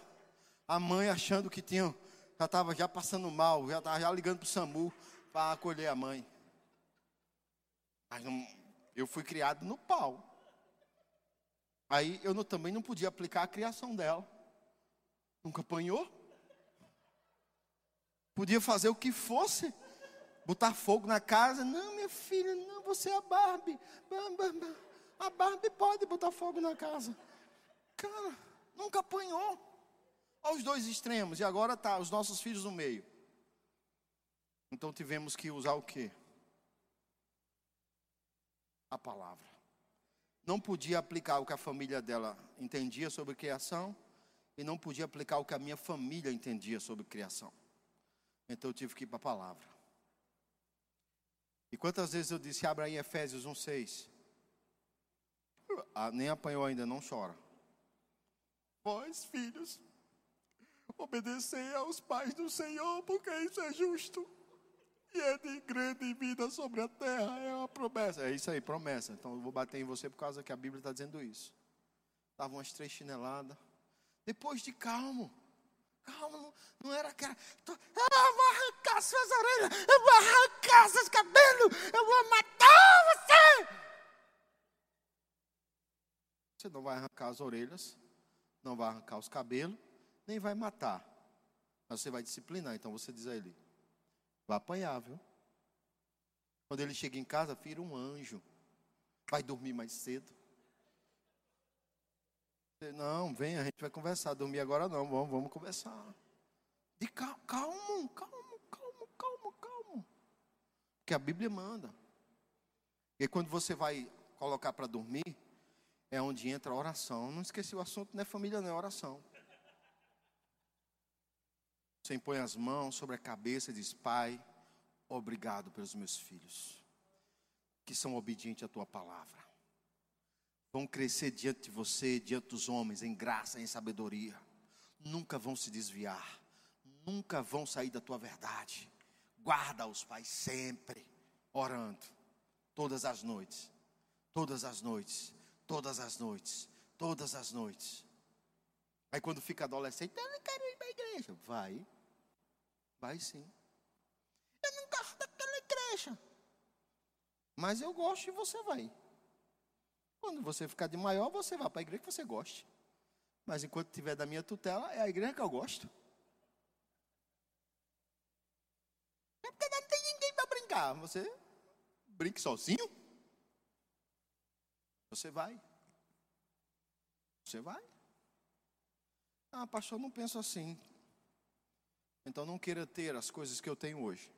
Speaker 1: A mãe achando que tinha, já estava já passando mal, já estava já ligando para o SAMU para acolher a mãe. Mas eu fui criado no pau. Aí eu não, também não podia aplicar a criação dela. Nunca apanhou. Podia fazer o que fosse. Botar fogo na casa. Não, minha filha, não, você é a Barbie. A Barbie pode botar fogo na casa. Cara, nunca apanhou. Aos dois extremos. E agora tá, os nossos filhos no meio. Então tivemos que usar o quê? A palavra. Não podia aplicar o que a família dela entendia sobre criação. E não podia aplicar o que a minha família entendia sobre criação. Então eu tive que ir para a palavra. E quantas vezes eu disse, abra aí Efésios 1,6. Ah, nem apanhou ainda, não chora. Vós, filhos, obedecei aos pais do Senhor, porque isso é justo. E é de grande vida sobre a terra. É uma promessa. É isso aí, promessa. Então eu vou bater em você por causa que a Bíblia está dizendo isso. Dava umas três chineladas. Depois de calmo. Calma, não, não era aquela. Tô, ah, eu vou arrancar suas orelhas, eu vou arrancar seus cabelos, eu vou matar você. Você não vai arrancar as orelhas, não vai arrancar os cabelos, nem vai matar. Mas você vai disciplinar. Então você diz a ele: vai apanhar, viu? Quando ele chega em casa, vira um anjo. Vai dormir mais cedo. Não, vem, a gente vai conversar. Dormir agora não, vamos, vamos conversar. De calmo, calmo, calmo, calmo, calmo. Que a Bíblia manda. E quando você vai colocar para dormir, é onde entra a oração. Não esqueci o assunto, não é família, não é oração. Você impõe as mãos sobre a cabeça e diz: Pai, obrigado pelos meus filhos, que são obedientes à tua palavra vão crescer diante de você, diante dos homens, em graça, em sabedoria. Nunca vão se desviar, nunca vão sair da tua verdade. Guarda os pais sempre, orando, todas as noites, todas as noites, todas as noites, todas as noites. Aí quando fica adolescente, eu não quero ir para a igreja. Vai, vai sim. Eu não gosto daquela igreja. Mas eu gosto e você vai. Quando você ficar de maior, você vai para a igreja que você goste. Mas enquanto tiver da minha tutela, é a igreja que eu gosto. É porque não tem ninguém para brincar. Você brinque sozinho. Você vai. Você vai. Ah, pastor, não penso assim. Então não queira ter as coisas que eu tenho hoje.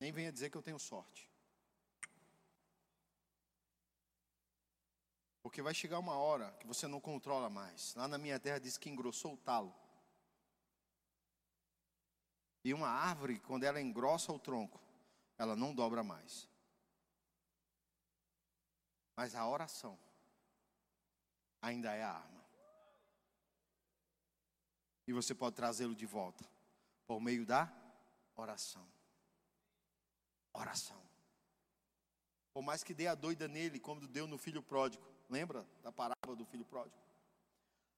Speaker 1: Nem venha dizer que eu tenho sorte. Porque vai chegar uma hora que você não controla mais. Lá na minha terra diz que engrossou o talo. E uma árvore, quando ela engrossa o tronco, ela não dobra mais. Mas a oração ainda é a arma. E você pode trazê-lo de volta por meio da oração. Oração. Por mais que dê a doida nele, como deu no filho pródigo. Lembra da parábola do filho pródigo?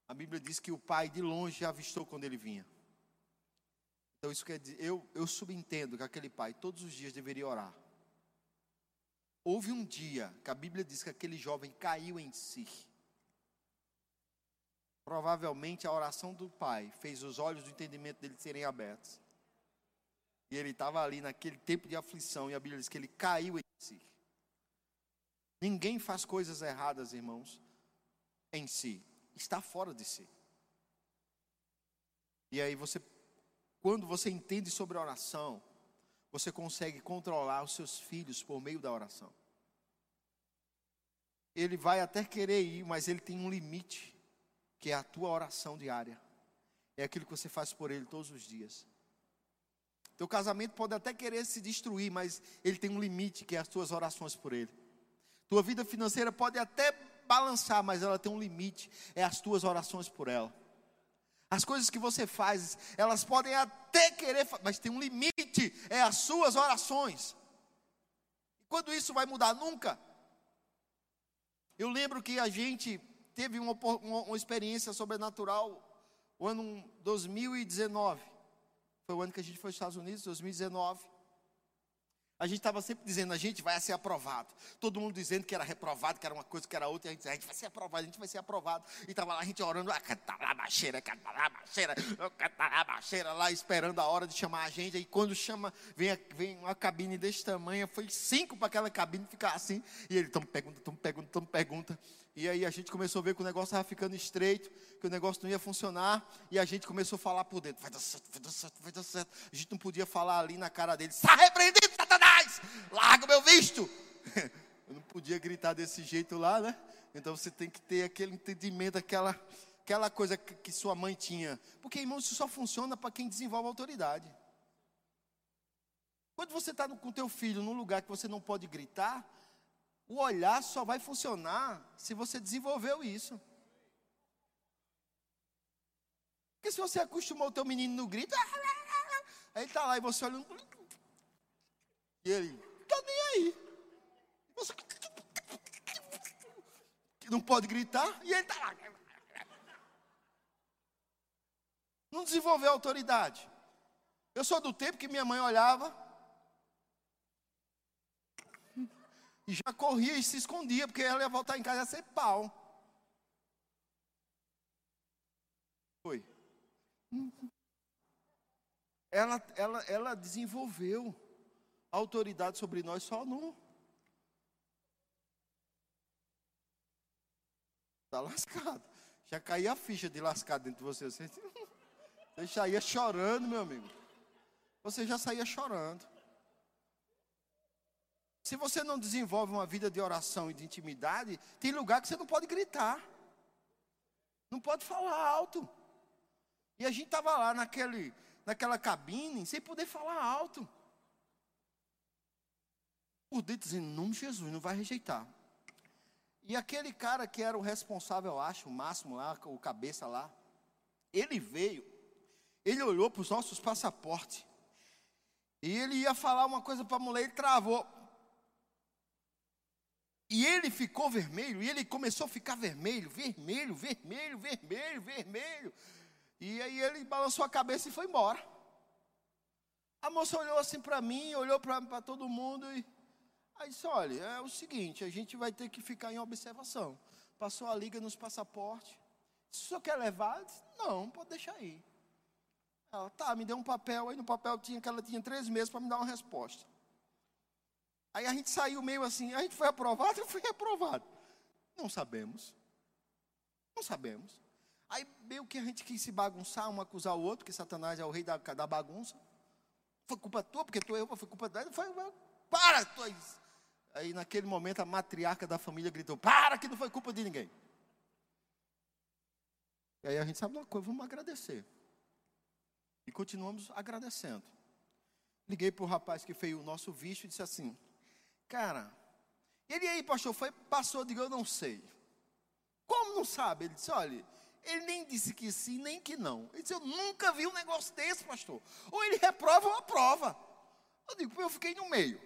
Speaker 1: A Bíblia diz que o pai de longe avistou quando ele vinha. Então isso quer dizer, eu, eu subentendo que aquele pai todos os dias deveria orar. Houve um dia que a Bíblia diz que aquele jovem caiu em si. Provavelmente a oração do pai fez os olhos do entendimento dele serem abertos. E ele estava ali naquele tempo de aflição, e a Bíblia diz que ele caiu em si. Ninguém faz coisas erradas, irmãos, em si. Está fora de si. E aí você, quando você entende sobre oração, você consegue controlar os seus filhos por meio da oração. Ele vai até querer ir, mas ele tem um limite, que é a tua oração diária. É aquilo que você faz por ele todos os dias. Teu casamento pode até querer se destruir, mas ele tem um limite, que é as tuas orações por ele. Tua vida financeira pode até balançar, mas ela tem um limite. É as tuas orações por ela. As coisas que você faz, elas podem até querer, mas tem um limite. É as suas orações. Quando isso vai mudar? Nunca. Eu lembro que a gente teve uma, uma, uma experiência sobrenatural o ano 2019. Foi o ano que a gente foi aos Estados Unidos, 2019. A gente estava sempre dizendo, a gente vai ser aprovado. Todo mundo dizendo que era reprovado, que era uma coisa, que era outra. E a gente a gente vai ser aprovado, a gente vai ser aprovado. E estava lá a gente orando, ah, catalabaxeira, catalabaxeira, lá esperando a hora de chamar a gente. Aí quando chama, vem, vem uma cabine desse tamanho, foi cinco para aquela cabine ficar assim. E ele, toma pergunta, toma pergunta, toma pergunta. E aí a gente começou a ver que o negócio estava ficando estreito, que o negócio não ia funcionar, e a gente começou a falar por dentro, vai dar certo, vai dar certo, vai dar certo. A gente não podia falar ali na cara dele, está repreendido, Satanás, larga o meu visto. Eu não podia gritar desse jeito lá, né? Então você tem que ter aquele entendimento, aquela, aquela coisa que, que sua mãe tinha. Porque, irmão, isso só funciona para quem desenvolve autoridade. Quando você está com teu filho num lugar que você não pode gritar, o olhar só vai funcionar se você desenvolveu isso. Porque se você acostumou o teu menino no grito, aí ele está lá e você olhando. E ele, está nem aí. Você não pode gritar e ele está lá. Não desenvolveu autoridade. Eu sou do tempo que minha mãe olhava, E já corria e se escondia, porque ela ia voltar em casa ia ser pau. Foi. Ela, ela, ela desenvolveu autoridade sobre nós só no. Está lascado. Já caía a ficha de lascado dentro de você. Você, você já ia chorando, meu amigo. Você já saía chorando. Se você não desenvolve uma vida de oração e de intimidade, tem lugar que você não pode gritar. Não pode falar alto. E a gente estava lá naquele, naquela cabine sem poder falar alto. Por dentro dizendo, em nome de Jesus, não vai rejeitar. E aquele cara que era o responsável, eu acho, o máximo lá, o cabeça lá, ele veio, ele olhou para os nossos passaportes. E ele ia falar uma coisa para a mulher, ele travou. E ele ficou vermelho, e ele começou a ficar vermelho, vermelho, vermelho, vermelho, vermelho. E aí ele balançou a cabeça e foi embora. A moça olhou assim para mim, olhou para todo mundo e aí disse: olha, é o seguinte, a gente vai ter que ficar em observação. Passou a liga nos passaportes. Se o senhor quer levar? Disse, não, pode deixar aí. Ela, tá, me deu um papel, aí no papel tinha que ela tinha três meses para me dar uma resposta. Aí a gente saiu meio assim, a gente foi aprovado, eu fui aprovado. Não sabemos. Não sabemos. Aí meio que a gente quis se bagunçar, um acusar o outro, que Satanás é o rei da, da bagunça. Foi culpa tua, porque tu errou, foi culpa dela. Foi, para, tu Aí naquele momento a matriarca da família gritou, para que não foi culpa de ninguém. E aí a gente sabe uma coisa, vamos agradecer. E continuamos agradecendo. Liguei para o rapaz que fez o nosso visto e disse assim, Cara, ele aí, pastor, foi, passou, digo, eu não sei. Como não sabe? Ele disse, olha, ele nem disse que sim, nem que não. Ele disse, eu nunca vi um negócio desse, pastor. Ou ele reprova ou aprova. Eu digo, eu fiquei no meio.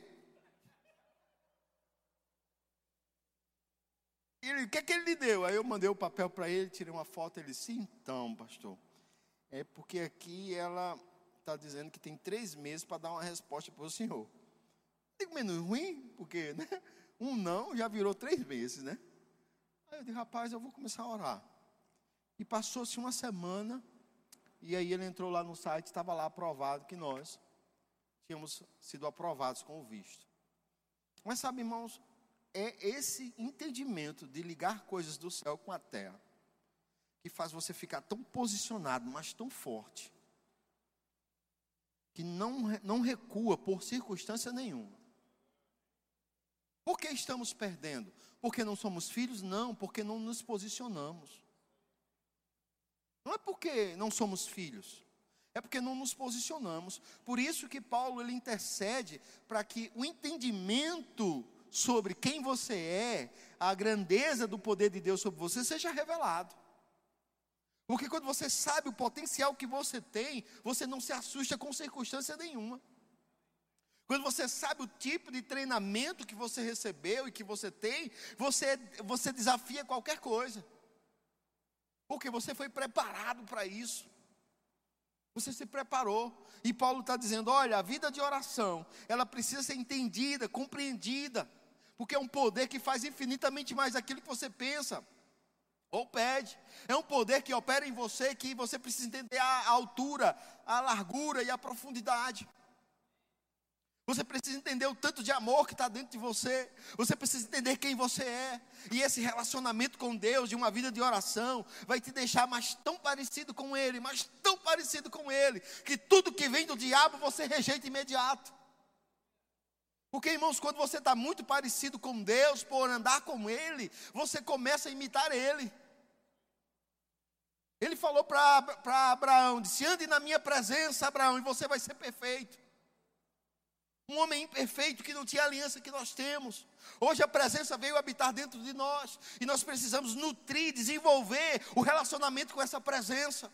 Speaker 1: Ele, o que é que ele lhe deu? Aí eu mandei o papel para ele, tirei uma foto. Ele disse, então, pastor, é porque aqui ela está dizendo que tem três meses para dar uma resposta para o senhor. Digo, menos ruim, porque né? um não já virou três meses, né? Aí eu digo, rapaz, eu vou começar a orar. E passou-se uma semana, e aí ele entrou lá no site, estava lá aprovado que nós tínhamos sido aprovados com o visto. Mas sabe, irmãos, é esse entendimento de ligar coisas do céu com a terra que faz você ficar tão posicionado, mas tão forte, que não, não recua por circunstância nenhuma. Por que estamos perdendo? Porque não somos filhos? Não, porque não nos posicionamos. Não é porque não somos filhos, é porque não nos posicionamos. Por isso que Paulo ele intercede para que o entendimento sobre quem você é, a grandeza do poder de Deus sobre você, seja revelado. Porque quando você sabe o potencial que você tem, você não se assusta com circunstância nenhuma. Quando você sabe o tipo de treinamento que você recebeu e que você tem, você, você desafia qualquer coisa. Porque você foi preparado para isso. Você se preparou. E Paulo está dizendo: olha, a vida de oração, ela precisa ser entendida, compreendida. Porque é um poder que faz infinitamente mais aquilo que você pensa ou pede. É um poder que opera em você que você precisa entender a altura, a largura e a profundidade. Você precisa entender o tanto de amor que está dentro de você. Você precisa entender quem você é. E esse relacionamento com Deus, de uma vida de oração, vai te deixar mais tão parecido com Ele, mais tão parecido com Ele, que tudo que vem do diabo você rejeita imediato. Porque, irmãos, quando você está muito parecido com Deus, por andar com Ele, você começa a imitar Ele. Ele falou para Abraão: disse, ande na minha presença, Abraão, e você vai ser perfeito. Um homem imperfeito que não tinha a aliança que nós temos. Hoje a presença veio habitar dentro de nós. E nós precisamos nutrir, desenvolver o relacionamento com essa presença.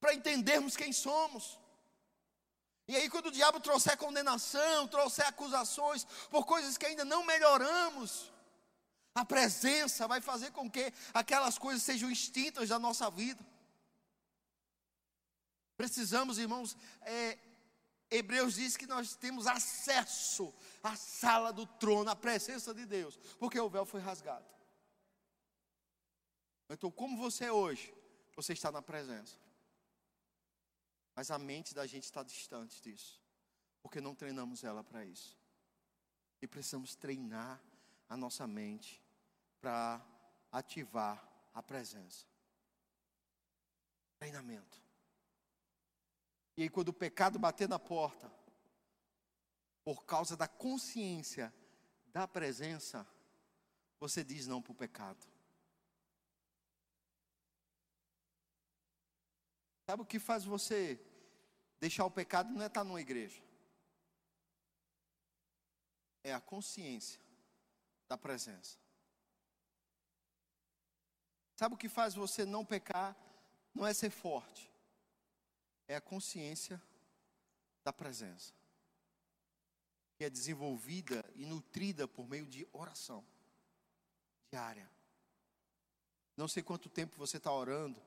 Speaker 1: Para entendermos quem somos. E aí, quando o diabo trouxer condenação, trouxer acusações por coisas que ainda não melhoramos, a presença vai fazer com que aquelas coisas sejam extintas da nossa vida. Precisamos, irmãos, é, Hebreus diz que nós temos acesso à sala do trono, à presença de Deus, porque o véu foi rasgado. Então, como você é hoje, você está na presença. Mas a mente da gente está distante disso, porque não treinamos ela para isso. E precisamos treinar a nossa mente para ativar a presença. Treinamento. E aí, quando o pecado bater na porta, por causa da consciência da presença, você diz não para o pecado. Sabe o que faz você deixar o pecado? Não é estar numa igreja, é a consciência da presença. Sabe o que faz você não pecar? Não é ser forte, é a consciência da presença, que é desenvolvida e nutrida por meio de oração diária. Não sei quanto tempo você está orando,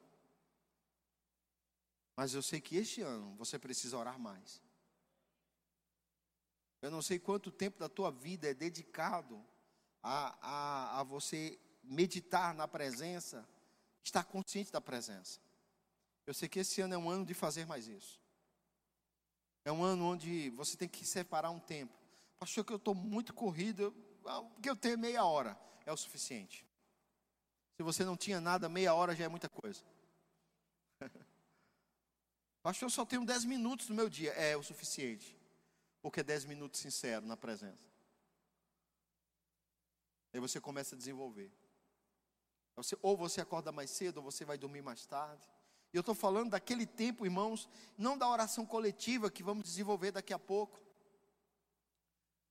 Speaker 1: mas eu sei que este ano você precisa orar mais. Eu não sei quanto tempo da tua vida é dedicado a, a, a você meditar na presença, estar consciente da presença. Eu sei que esse ano é um ano de fazer mais isso. É um ano onde você tem que separar um tempo. Pastor, que eu estou muito corrido, ah, que eu tenho meia hora é o suficiente. Se você não tinha nada, meia hora já é muita coisa. Pastor, eu só tenho dez minutos no meu dia. É o suficiente. Porque é dez minutos sincero na presença. Aí você começa a desenvolver. ou você acorda mais cedo, ou você vai dormir mais tarde. E eu estou falando daquele tempo, irmãos, não da oração coletiva que vamos desenvolver daqui a pouco.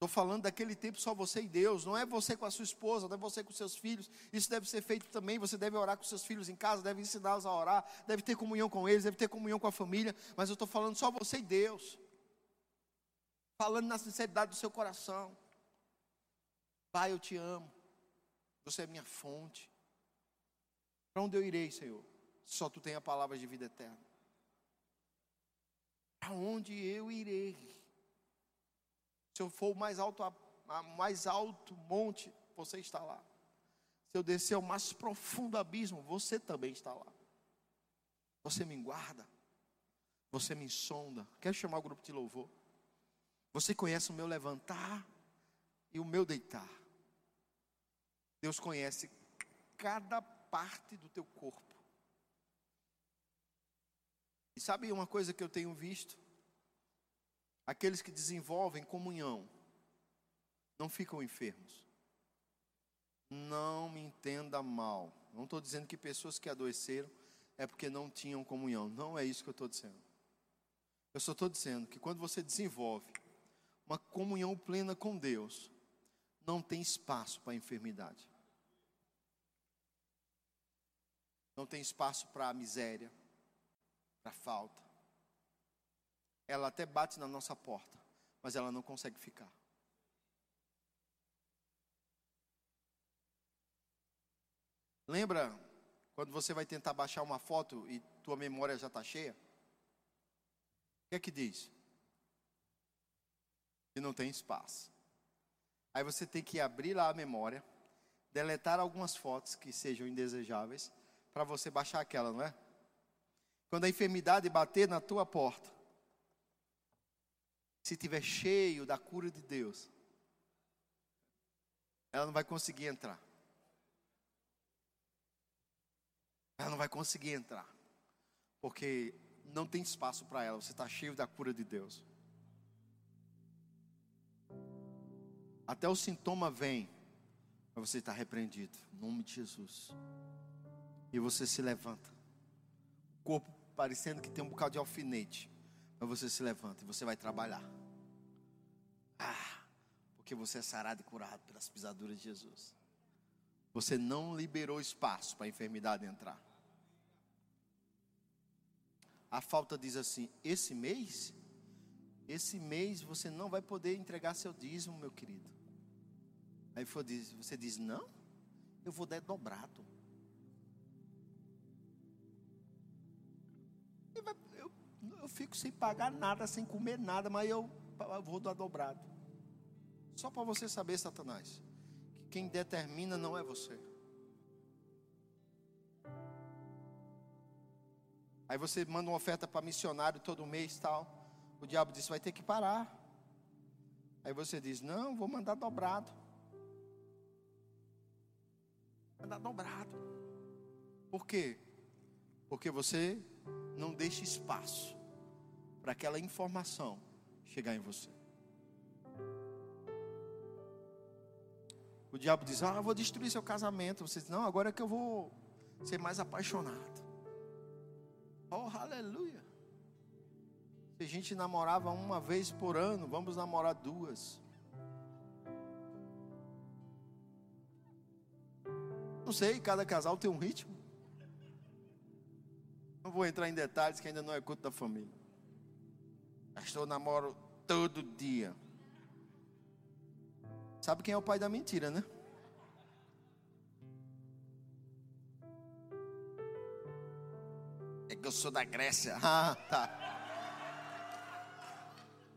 Speaker 1: Estou falando daquele tempo só você e Deus, não é você com a sua esposa, não é você com seus filhos. Isso deve ser feito também. Você deve orar com seus filhos em casa, deve ensiná-los a orar, deve ter comunhão com eles, deve ter comunhão com a família. Mas eu estou falando só você e Deus, falando na sinceridade do seu coração. Pai, eu te amo, você é minha fonte. Para onde eu irei, Senhor? Só tu tem a palavra de vida eterna. Aonde eu irei? Se eu for o mais alto, a, a mais alto monte, você está lá. Se eu descer ao mais profundo abismo, você também está lá. Você me guarda. Você me sonda. Quero chamar o grupo de louvor. Você conhece o meu levantar e o meu deitar. Deus conhece cada parte do teu corpo. E sabe uma coisa que eu tenho visto? Aqueles que desenvolvem comunhão não ficam enfermos. Não me entenda mal. Não estou dizendo que pessoas que adoeceram é porque não tinham comunhão. Não é isso que eu estou dizendo. Eu só estou dizendo que quando você desenvolve uma comunhão plena com Deus, não tem espaço para enfermidade. Não tem espaço para miséria, para falta. Ela até bate na nossa porta, mas ela não consegue ficar. Lembra quando você vai tentar baixar uma foto e tua memória já está cheia? O que é que diz? Que não tem espaço. Aí você tem que abrir lá a memória, deletar algumas fotos que sejam indesejáveis, para você baixar aquela, não é? Quando a enfermidade bater na tua porta, se tiver cheio da cura de Deus, ela não vai conseguir entrar. Ela não vai conseguir entrar, porque não tem espaço para ela. Você está cheio da cura de Deus. Até o sintoma vem, mas você está repreendido, em nome de Jesus. E você se levanta, o corpo parecendo que tem um bocado de alfinete, mas você se levanta e você vai trabalhar. Ah, porque você é sarado e curado pelas pisaduras de Jesus. Você não liberou espaço para a enfermidade entrar. A falta diz assim: esse mês, esse mês você não vai poder entregar seu dízimo, meu querido. Aí você diz: não, eu vou dar dobrado. Fico sem pagar nada, sem comer nada, mas eu, vou dar dobrado. Só para você saber, Satanás, que quem determina não é você. Aí você manda uma oferta para missionário todo mês tal. O diabo disse: vai ter que parar. Aí você diz: não, vou mandar dobrado. Mandar dobrado. Por quê? Porque você não deixa espaço para aquela informação chegar em você. O diabo diz: Ah, eu vou destruir seu casamento. Você diz: Não, agora é que eu vou ser mais apaixonado. Oh, aleluia. Se a gente namorava uma vez por ano, vamos namorar duas. Não sei, cada casal tem um ritmo. Não vou entrar em detalhes que ainda não é culto da família. Pastor, namoro todo dia. Sabe quem é o pai da mentira, né? É que eu sou da Grécia. Ah, tá.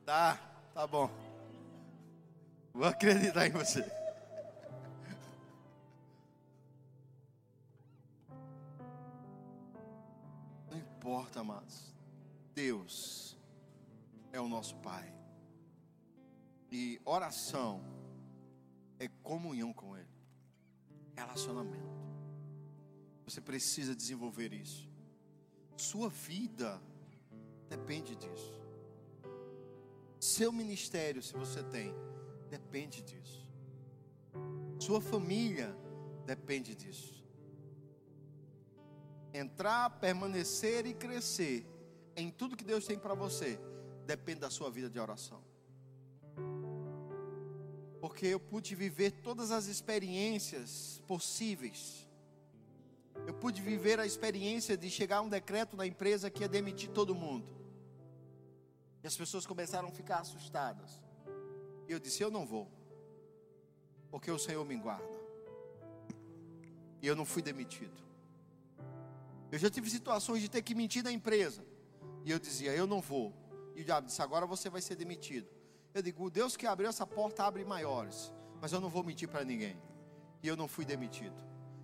Speaker 1: Tá, tá bom. Vou acreditar em você. importa, amados. Deus é o nosso Pai. E oração é comunhão com Ele, relacionamento. Você precisa desenvolver isso. Sua vida depende disso. Seu ministério, se você tem, depende disso. Sua família depende disso entrar, permanecer e crescer em tudo que Deus tem para você, depende da sua vida de oração. Porque eu pude viver todas as experiências possíveis. Eu pude viver a experiência de chegar a um decreto na empresa que ia demitir todo mundo. E as pessoas começaram a ficar assustadas. E eu disse: Eu não vou, porque o Senhor me guarda. E eu não fui demitido. Eu já tive situações de ter que mentir na empresa. E eu dizia, eu não vou. E o diabo disse, agora você vai ser demitido. Eu digo, o Deus que abriu essa porta abre maiores. Mas eu não vou mentir para ninguém. E eu não fui demitido.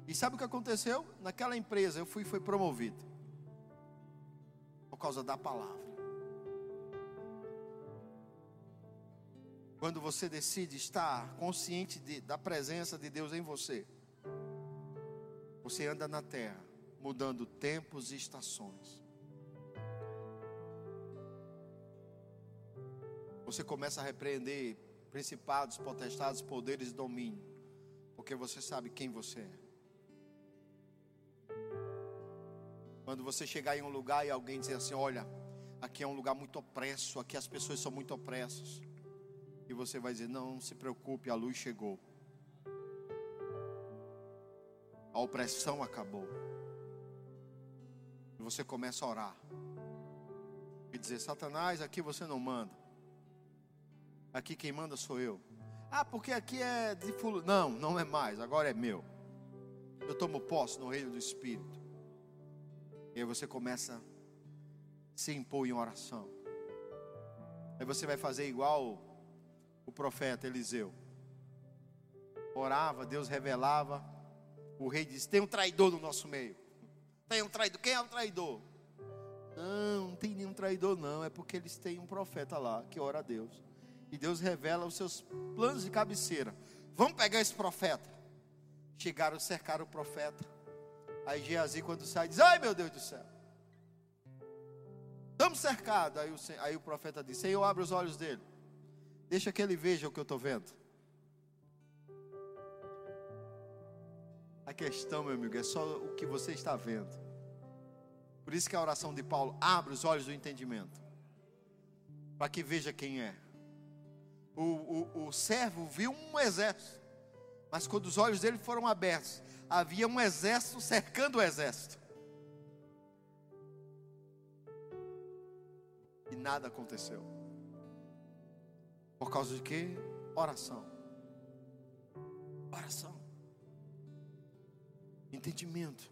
Speaker 1: E sabe o que aconteceu? Naquela empresa eu fui foi promovido. Por causa da palavra. Quando você decide estar consciente de, da presença de Deus em você, você anda na terra mudando tempos e estações. você começa a repreender principados, potestades, poderes e domínio, porque você sabe quem você é. Quando você chegar em um lugar e alguém dizer assim: Olha, aqui é um lugar muito opresso, aqui as pessoas são muito opressas, e você vai dizer: Não, não se preocupe, a luz chegou, a opressão acabou. E você começa a orar e dizer: Satanás, aqui você não manda. Aqui quem manda sou eu. Ah, porque aqui é de fulano. Não, não é mais, agora é meu. Eu tomo posse no reino do Espírito. E aí você começa a se impor em oração. Aí você vai fazer igual o profeta Eliseu. Orava, Deus revelava. O rei disse: Tem um traidor no nosso meio. Tem um traidor. Quem é o traidor? Não, não tem nenhum traidor, não. É porque eles têm um profeta lá que ora a Deus. E Deus revela os seus planos de cabeceira. Vamos pegar esse profeta. Chegaram, cercaram o profeta. Aí Geazi, quando sai, diz: Ai meu Deus do céu. Estamos cercados. Aí o, aí o profeta diz: Senhor, abre os olhos dele. Deixa que ele veja o que eu estou vendo. A questão, meu amigo, é só o que você está vendo. Por isso que a oração de Paulo abre os olhos do entendimento. Para que veja quem é. O, o, o servo viu um exército. Mas quando os olhos dele foram abertos, havia um exército cercando o exército. E nada aconteceu. Por causa de quê? Oração. Oração. Entendimento.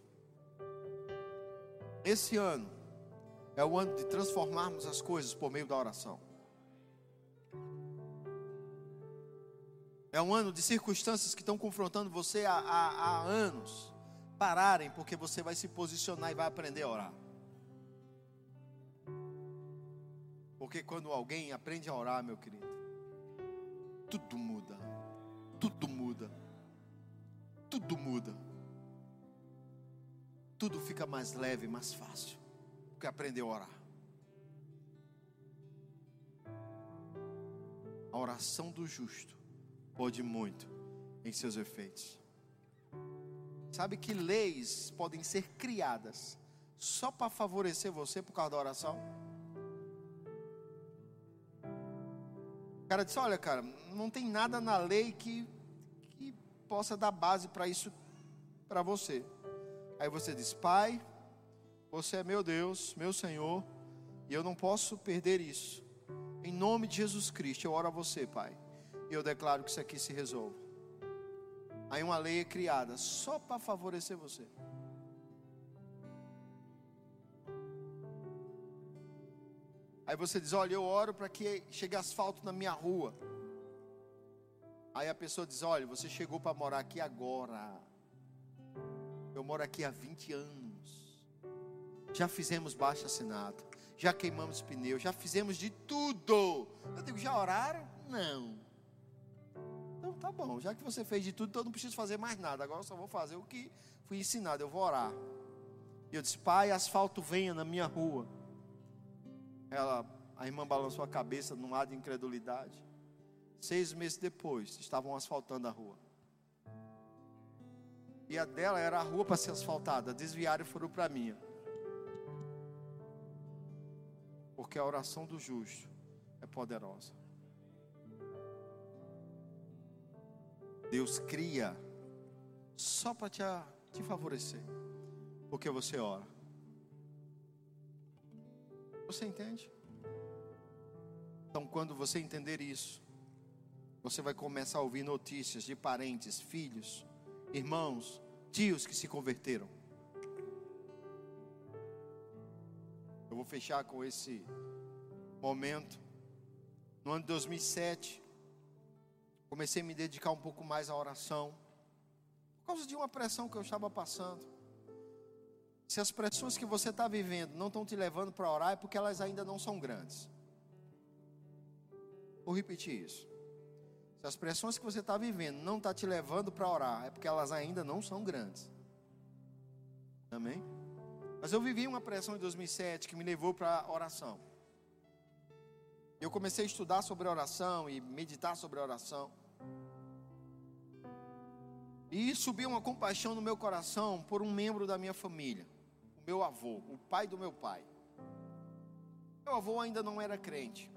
Speaker 1: Esse ano é o ano de transformarmos as coisas por meio da oração. É um ano de circunstâncias que estão confrontando você há, há, há anos. Pararem, porque você vai se posicionar e vai aprender a orar. Porque quando alguém aprende a orar, meu querido, tudo muda. Tudo muda. Tudo muda. Tudo fica mais leve, mais fácil. Porque aprendeu a orar. A oração do justo pode muito em seus efeitos. Sabe que leis podem ser criadas só para favorecer você por causa da oração? O cara disse: Olha, cara, não tem nada na lei que, que possa dar base para isso para você. Aí você diz: Pai, você é meu Deus, meu Senhor, e eu não posso perder isso. Em nome de Jesus Cristo, eu oro a você, Pai, e eu declaro que isso aqui se resolva. Aí uma lei é criada só para favorecer você. Aí você diz: Olha, eu oro para que chegue asfalto na minha rua. Aí a pessoa diz: Olha, você chegou para morar aqui agora. Eu moro aqui há 20 anos. Já fizemos baixo assinado. Já queimamos pneu. Já fizemos de tudo. Eu digo: Já oraram? Não. Tá bom. Já que você fez de tudo, então eu não preciso fazer mais nada. Agora eu só vou fazer o que fui ensinado. Eu vou orar. E eu disse: Pai, asfalto venha na minha rua. Ela, a irmã balançou a cabeça num ar de incredulidade. Seis meses depois, estavam asfaltando a rua. E a dela era a rua para ser asfaltada. Desviaram e foram para a minha. Porque a oração do justo é poderosa. Deus cria só para te, te favorecer. Porque você ora. Você entende? Então, quando você entender isso, você vai começar a ouvir notícias de parentes, filhos, irmãos, tios que se converteram. Eu vou fechar com esse momento. No ano de 2007, comecei a me dedicar um pouco mais à oração, por causa de uma pressão que eu estava passando. Se as pressões que você está vivendo não estão te levando para orar, é porque elas ainda não são grandes. Vou repetir isso. Se as pressões que você está vivendo não estão tá te levando para orar, é porque elas ainda não são grandes. Amém? Mas eu vivi uma pressão em 2007 que me levou para a oração. Eu comecei a estudar sobre oração e meditar sobre oração. E subiu uma compaixão no meu coração por um membro da minha família meu avô, o pai do meu pai. Meu avô ainda não era crente.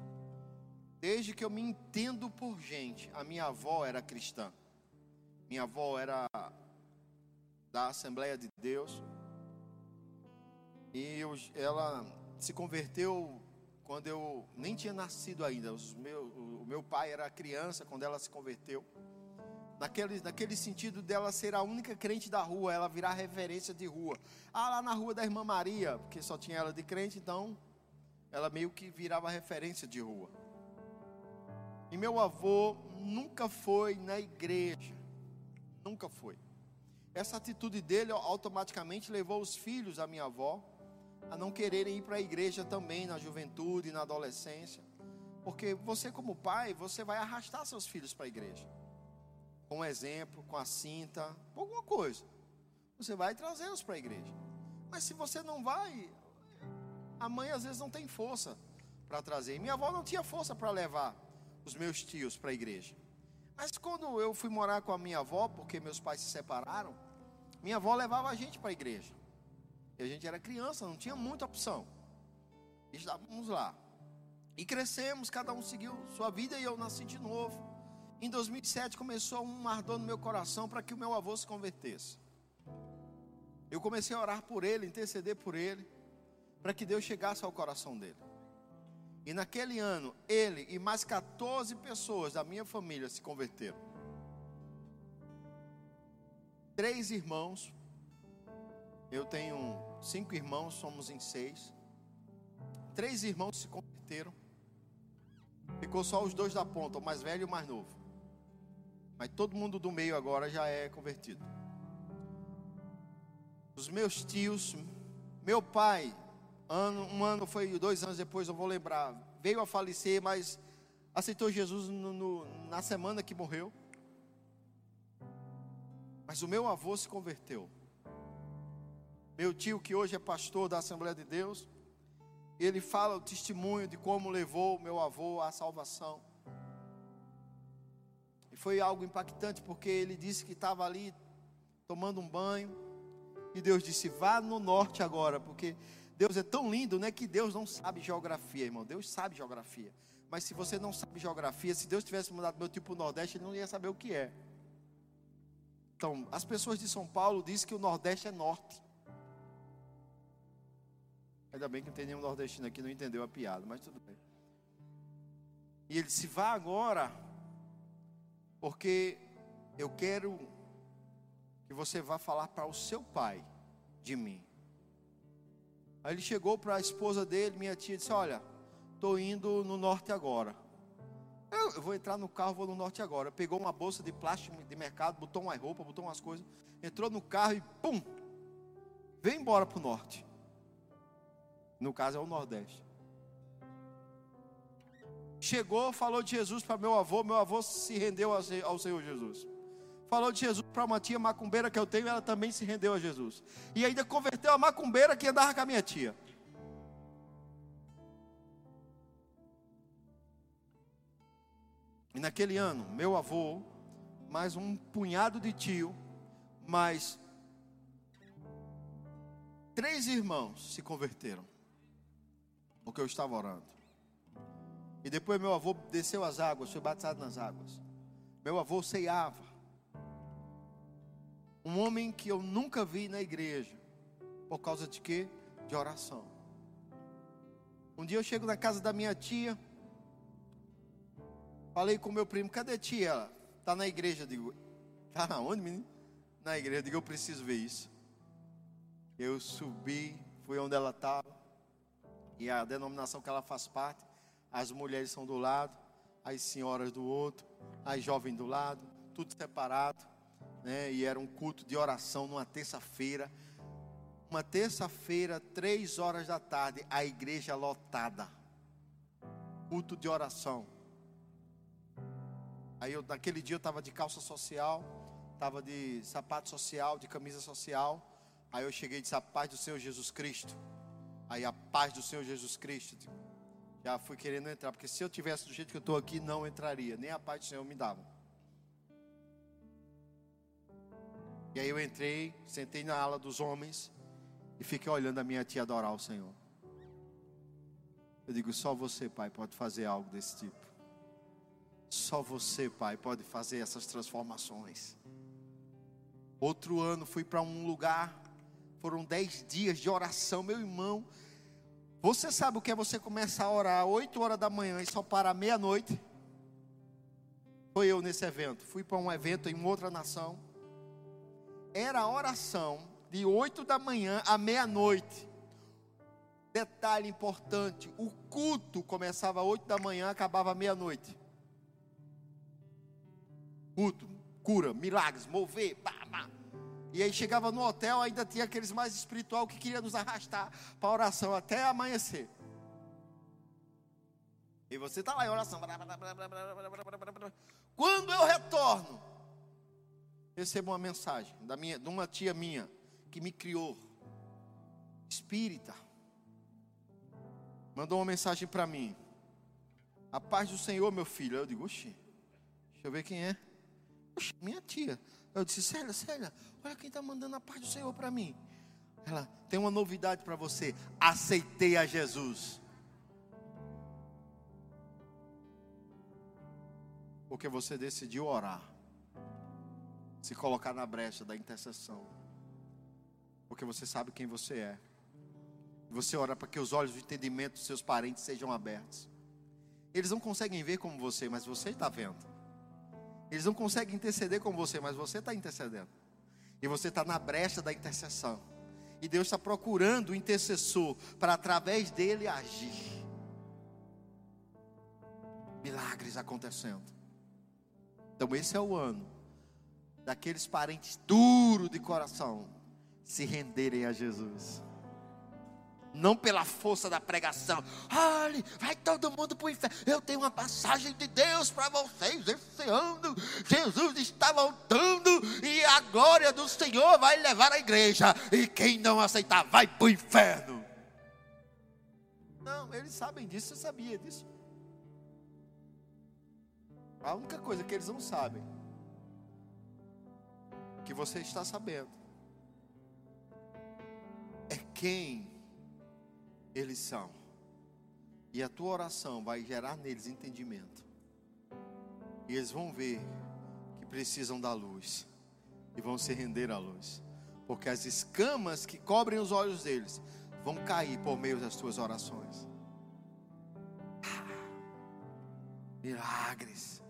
Speaker 1: Desde que eu me entendo por gente, a minha avó era cristã. Minha avó era da Assembleia de Deus. E ela se converteu quando eu nem tinha nascido ainda. Meu, o meu pai era criança quando ela se converteu. Naquele, naquele sentido dela ser a única crente da rua, ela virar referência de rua. Ah, lá na rua da irmã Maria, porque só tinha ela de crente, então ela meio que virava referência de rua. E meu avô nunca foi na igreja. Nunca foi. Essa atitude dele automaticamente levou os filhos da minha avó a não quererem ir para a igreja também na juventude, na adolescência. Porque você, como pai, você vai arrastar seus filhos para a igreja. Com um exemplo, com a cinta, com alguma coisa. Você vai trazê-los para a igreja. Mas se você não vai, a mãe às vezes não tem força para trazer. E minha avó não tinha força para levar os meus tios para a igreja. Mas quando eu fui morar com a minha avó, porque meus pais se separaram, minha avó levava a gente para a igreja. A gente era criança, não tinha muita opção. Estávamos lá. E crescemos, cada um seguiu sua vida e eu nasci de novo. Em 2007 começou um ardor no meu coração para que o meu avô se convertesse. Eu comecei a orar por ele, interceder por ele, para que Deus chegasse ao coração dele. E naquele ano, ele e mais 14 pessoas da minha família se converteram. Três irmãos, eu tenho cinco irmãos, somos em seis. Três irmãos se converteram. Ficou só os dois da ponta, o mais velho e o mais novo. Mas todo mundo do meio agora já é convertido. Os meus tios, meu pai ano, um ano foi dois anos depois, eu vou lembrar, veio a falecer, mas aceitou Jesus no, no, na semana que morreu. Mas o meu avô se converteu. Meu tio, que hoje é pastor da Assembleia de Deus, ele fala o testemunho de como levou meu avô à salvação. E foi algo impactante, porque ele disse que estava ali tomando um banho, e Deus disse: Vá no norte agora, porque Deus é tão lindo, né, que Deus não sabe geografia, irmão. Deus sabe geografia. Mas se você não sabe geografia, se Deus tivesse mandado meu tipo Nordeste, ele não ia saber o que é. Então, as pessoas de São Paulo dizem que o Nordeste é norte. Ainda bem que não tem nenhum nordestino aqui, não entendeu a piada, mas tudo bem. E ele disse: vá agora, porque eu quero que você vá falar para o seu pai de mim. Aí ele chegou para a esposa dele, minha tia, disse: Olha, estou indo no norte agora. Eu, vou entrar no carro, vou no norte agora. Pegou uma bolsa de plástico de mercado, botou uma roupa, botou umas coisas, entrou no carro e pum! Vem embora para o norte. No caso é o Nordeste. Chegou, falou de Jesus para meu avô, meu avô se rendeu ao Senhor Jesus falou de Jesus para uma tia macumbeira que eu tenho, ela também se rendeu a Jesus. E ainda converteu a macumbeira que andava com a minha tia. E naquele ano, meu avô, mais um punhado de tio, mais três irmãos se converteram. Porque eu estava orando. E depois meu avô desceu as águas, foi batizado nas águas. Meu avô ceiava. Um homem que eu nunca vi na igreja. Por causa de quê? De oração. Um dia eu chego na casa da minha tia. Falei com meu primo, cadê a tia? Ela está na igreja. Digo, tá na onde, menino? Na igreja. Digo, eu preciso ver isso. Eu subi, fui onde ela estava. E a denominação que ela faz parte, as mulheres são do lado, as senhoras do outro, as jovens do lado, tudo separado né? E era um culto de oração numa terça-feira. Uma terça-feira, três horas da tarde, a igreja lotada. Culto de oração. Aí eu, naquele dia eu estava de calça social, estava de sapato social, de camisa social. Aí eu cheguei e disse: A paz do Senhor Jesus Cristo. Aí a paz do Senhor Jesus Cristo. Já fui querendo entrar, porque se eu tivesse do jeito que eu estou aqui, não entraria, nem a paz do Senhor me dava. E aí eu entrei, sentei na ala dos homens e fiquei olhando a minha tia adorar o Senhor. Eu digo, só você, pai, pode fazer algo desse tipo. Só você, pai, pode fazer essas transformações. Outro ano fui para um lugar, foram dez dias de oração, meu irmão. Você sabe o que é você começar a orar 8 horas da manhã e só parar meia-noite? Foi eu nesse evento. Fui para um evento em outra nação. Era oração de 8 da manhã à meia-noite. Detalhe importante: o culto começava às 8 da manhã, acabava meia-noite. Culto, cura, milagres, mover, pá, pá. E aí chegava no hotel, ainda tinha aqueles mais espiritual que queria nos arrastar para a oração até amanhecer. E você está lá em oração. Quando eu retorno, recebo uma mensagem da minha, de uma tia minha que me criou, espírita. Mandou uma mensagem para mim. A paz do Senhor, meu filho. Eu digo, oxi, deixa eu ver quem é. Oxi, minha tia. Eu disse, Célia, Célia, olha quem está mandando a paz do Senhor para mim. Ela tem uma novidade para você. Aceitei a Jesus. Porque você decidiu orar. Se colocar na brecha da intercessão. Porque você sabe quem você é. Você ora para que os olhos do entendimento dos seus parentes sejam abertos. Eles não conseguem ver como você, mas você está vendo. Eles não conseguem interceder com você, mas você está intercedendo. E você está na brecha da intercessão. E Deus está procurando o intercessor para através dele agir. Milagres acontecendo. Então esse é o ano daqueles parentes duros de coração se renderem a Jesus não pela força da pregação. Olhe, vai todo mundo para o inferno. Eu tenho uma passagem de Deus para vocês esse ano. Jesus está voltando e a glória do Senhor vai levar a igreja. E quem não aceitar vai para o inferno. Não, eles sabem disso, você sabia disso. A única coisa que eles não sabem, que você está sabendo, é quem eles são. E a tua oração vai gerar neles entendimento. E eles vão ver que precisam da luz. E vão se render à luz. Porque as escamas que cobrem os olhos deles vão cair por meio das tuas orações. Ah, milagres.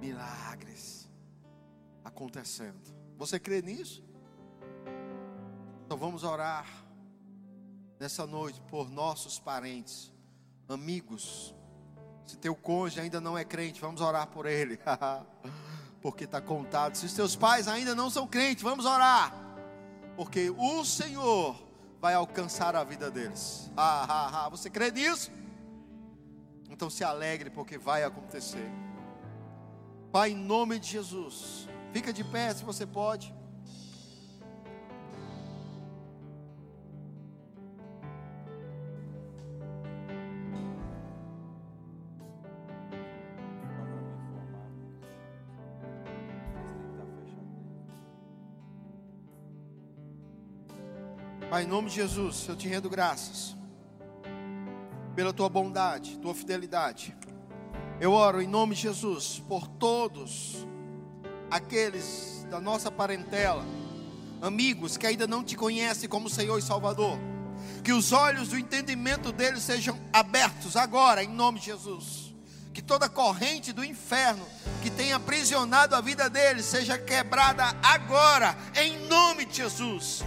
Speaker 1: Milagres acontecendo. Você crê nisso? Então vamos orar nessa noite por nossos parentes, amigos. Se teu cônjuge ainda não é crente, vamos orar por ele, porque está contado. Se os teus pais ainda não são crentes, vamos orar, porque o Senhor vai alcançar a vida deles. Ah. Você crê nisso? Então se alegre, porque vai acontecer. Pai, em nome de Jesus, fica de pé se você pode. Pai, em nome de Jesus, eu te rendo graças pela tua bondade, tua fidelidade. Eu oro em nome de Jesus por todos aqueles da nossa parentela, amigos que ainda não te conhecem como Senhor e Salvador. Que os olhos do entendimento deles sejam abertos agora, em nome de Jesus. Que toda corrente do inferno que tenha aprisionado a vida deles seja quebrada agora, em nome de Jesus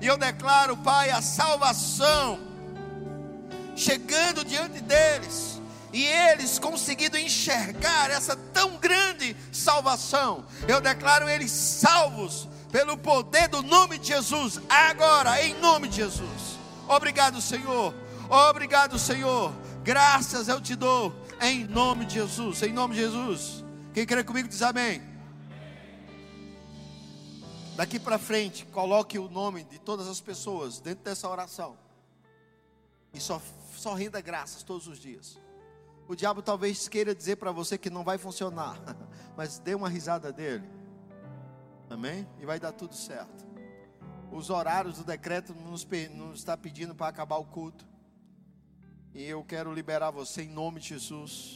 Speaker 1: e eu declaro, Pai, a salvação chegando diante deles. E eles conseguindo enxergar essa tão grande salvação. Eu declaro eles salvos pelo poder do nome de Jesus. Agora, em nome de Jesus. Obrigado, Senhor. Obrigado, Senhor. Graças eu te dou. Em nome de Jesus. Em nome de Jesus. Quem crê comigo diz amém. Daqui para frente, coloque o nome de todas as pessoas dentro dessa oração. E só, só renda graças todos os dias. O diabo talvez queira dizer para você que não vai funcionar, mas dê uma risada dele. Amém? E vai dar tudo certo. Os horários do decreto nos, nos está pedindo para acabar o culto. E eu quero liberar você em nome de Jesus.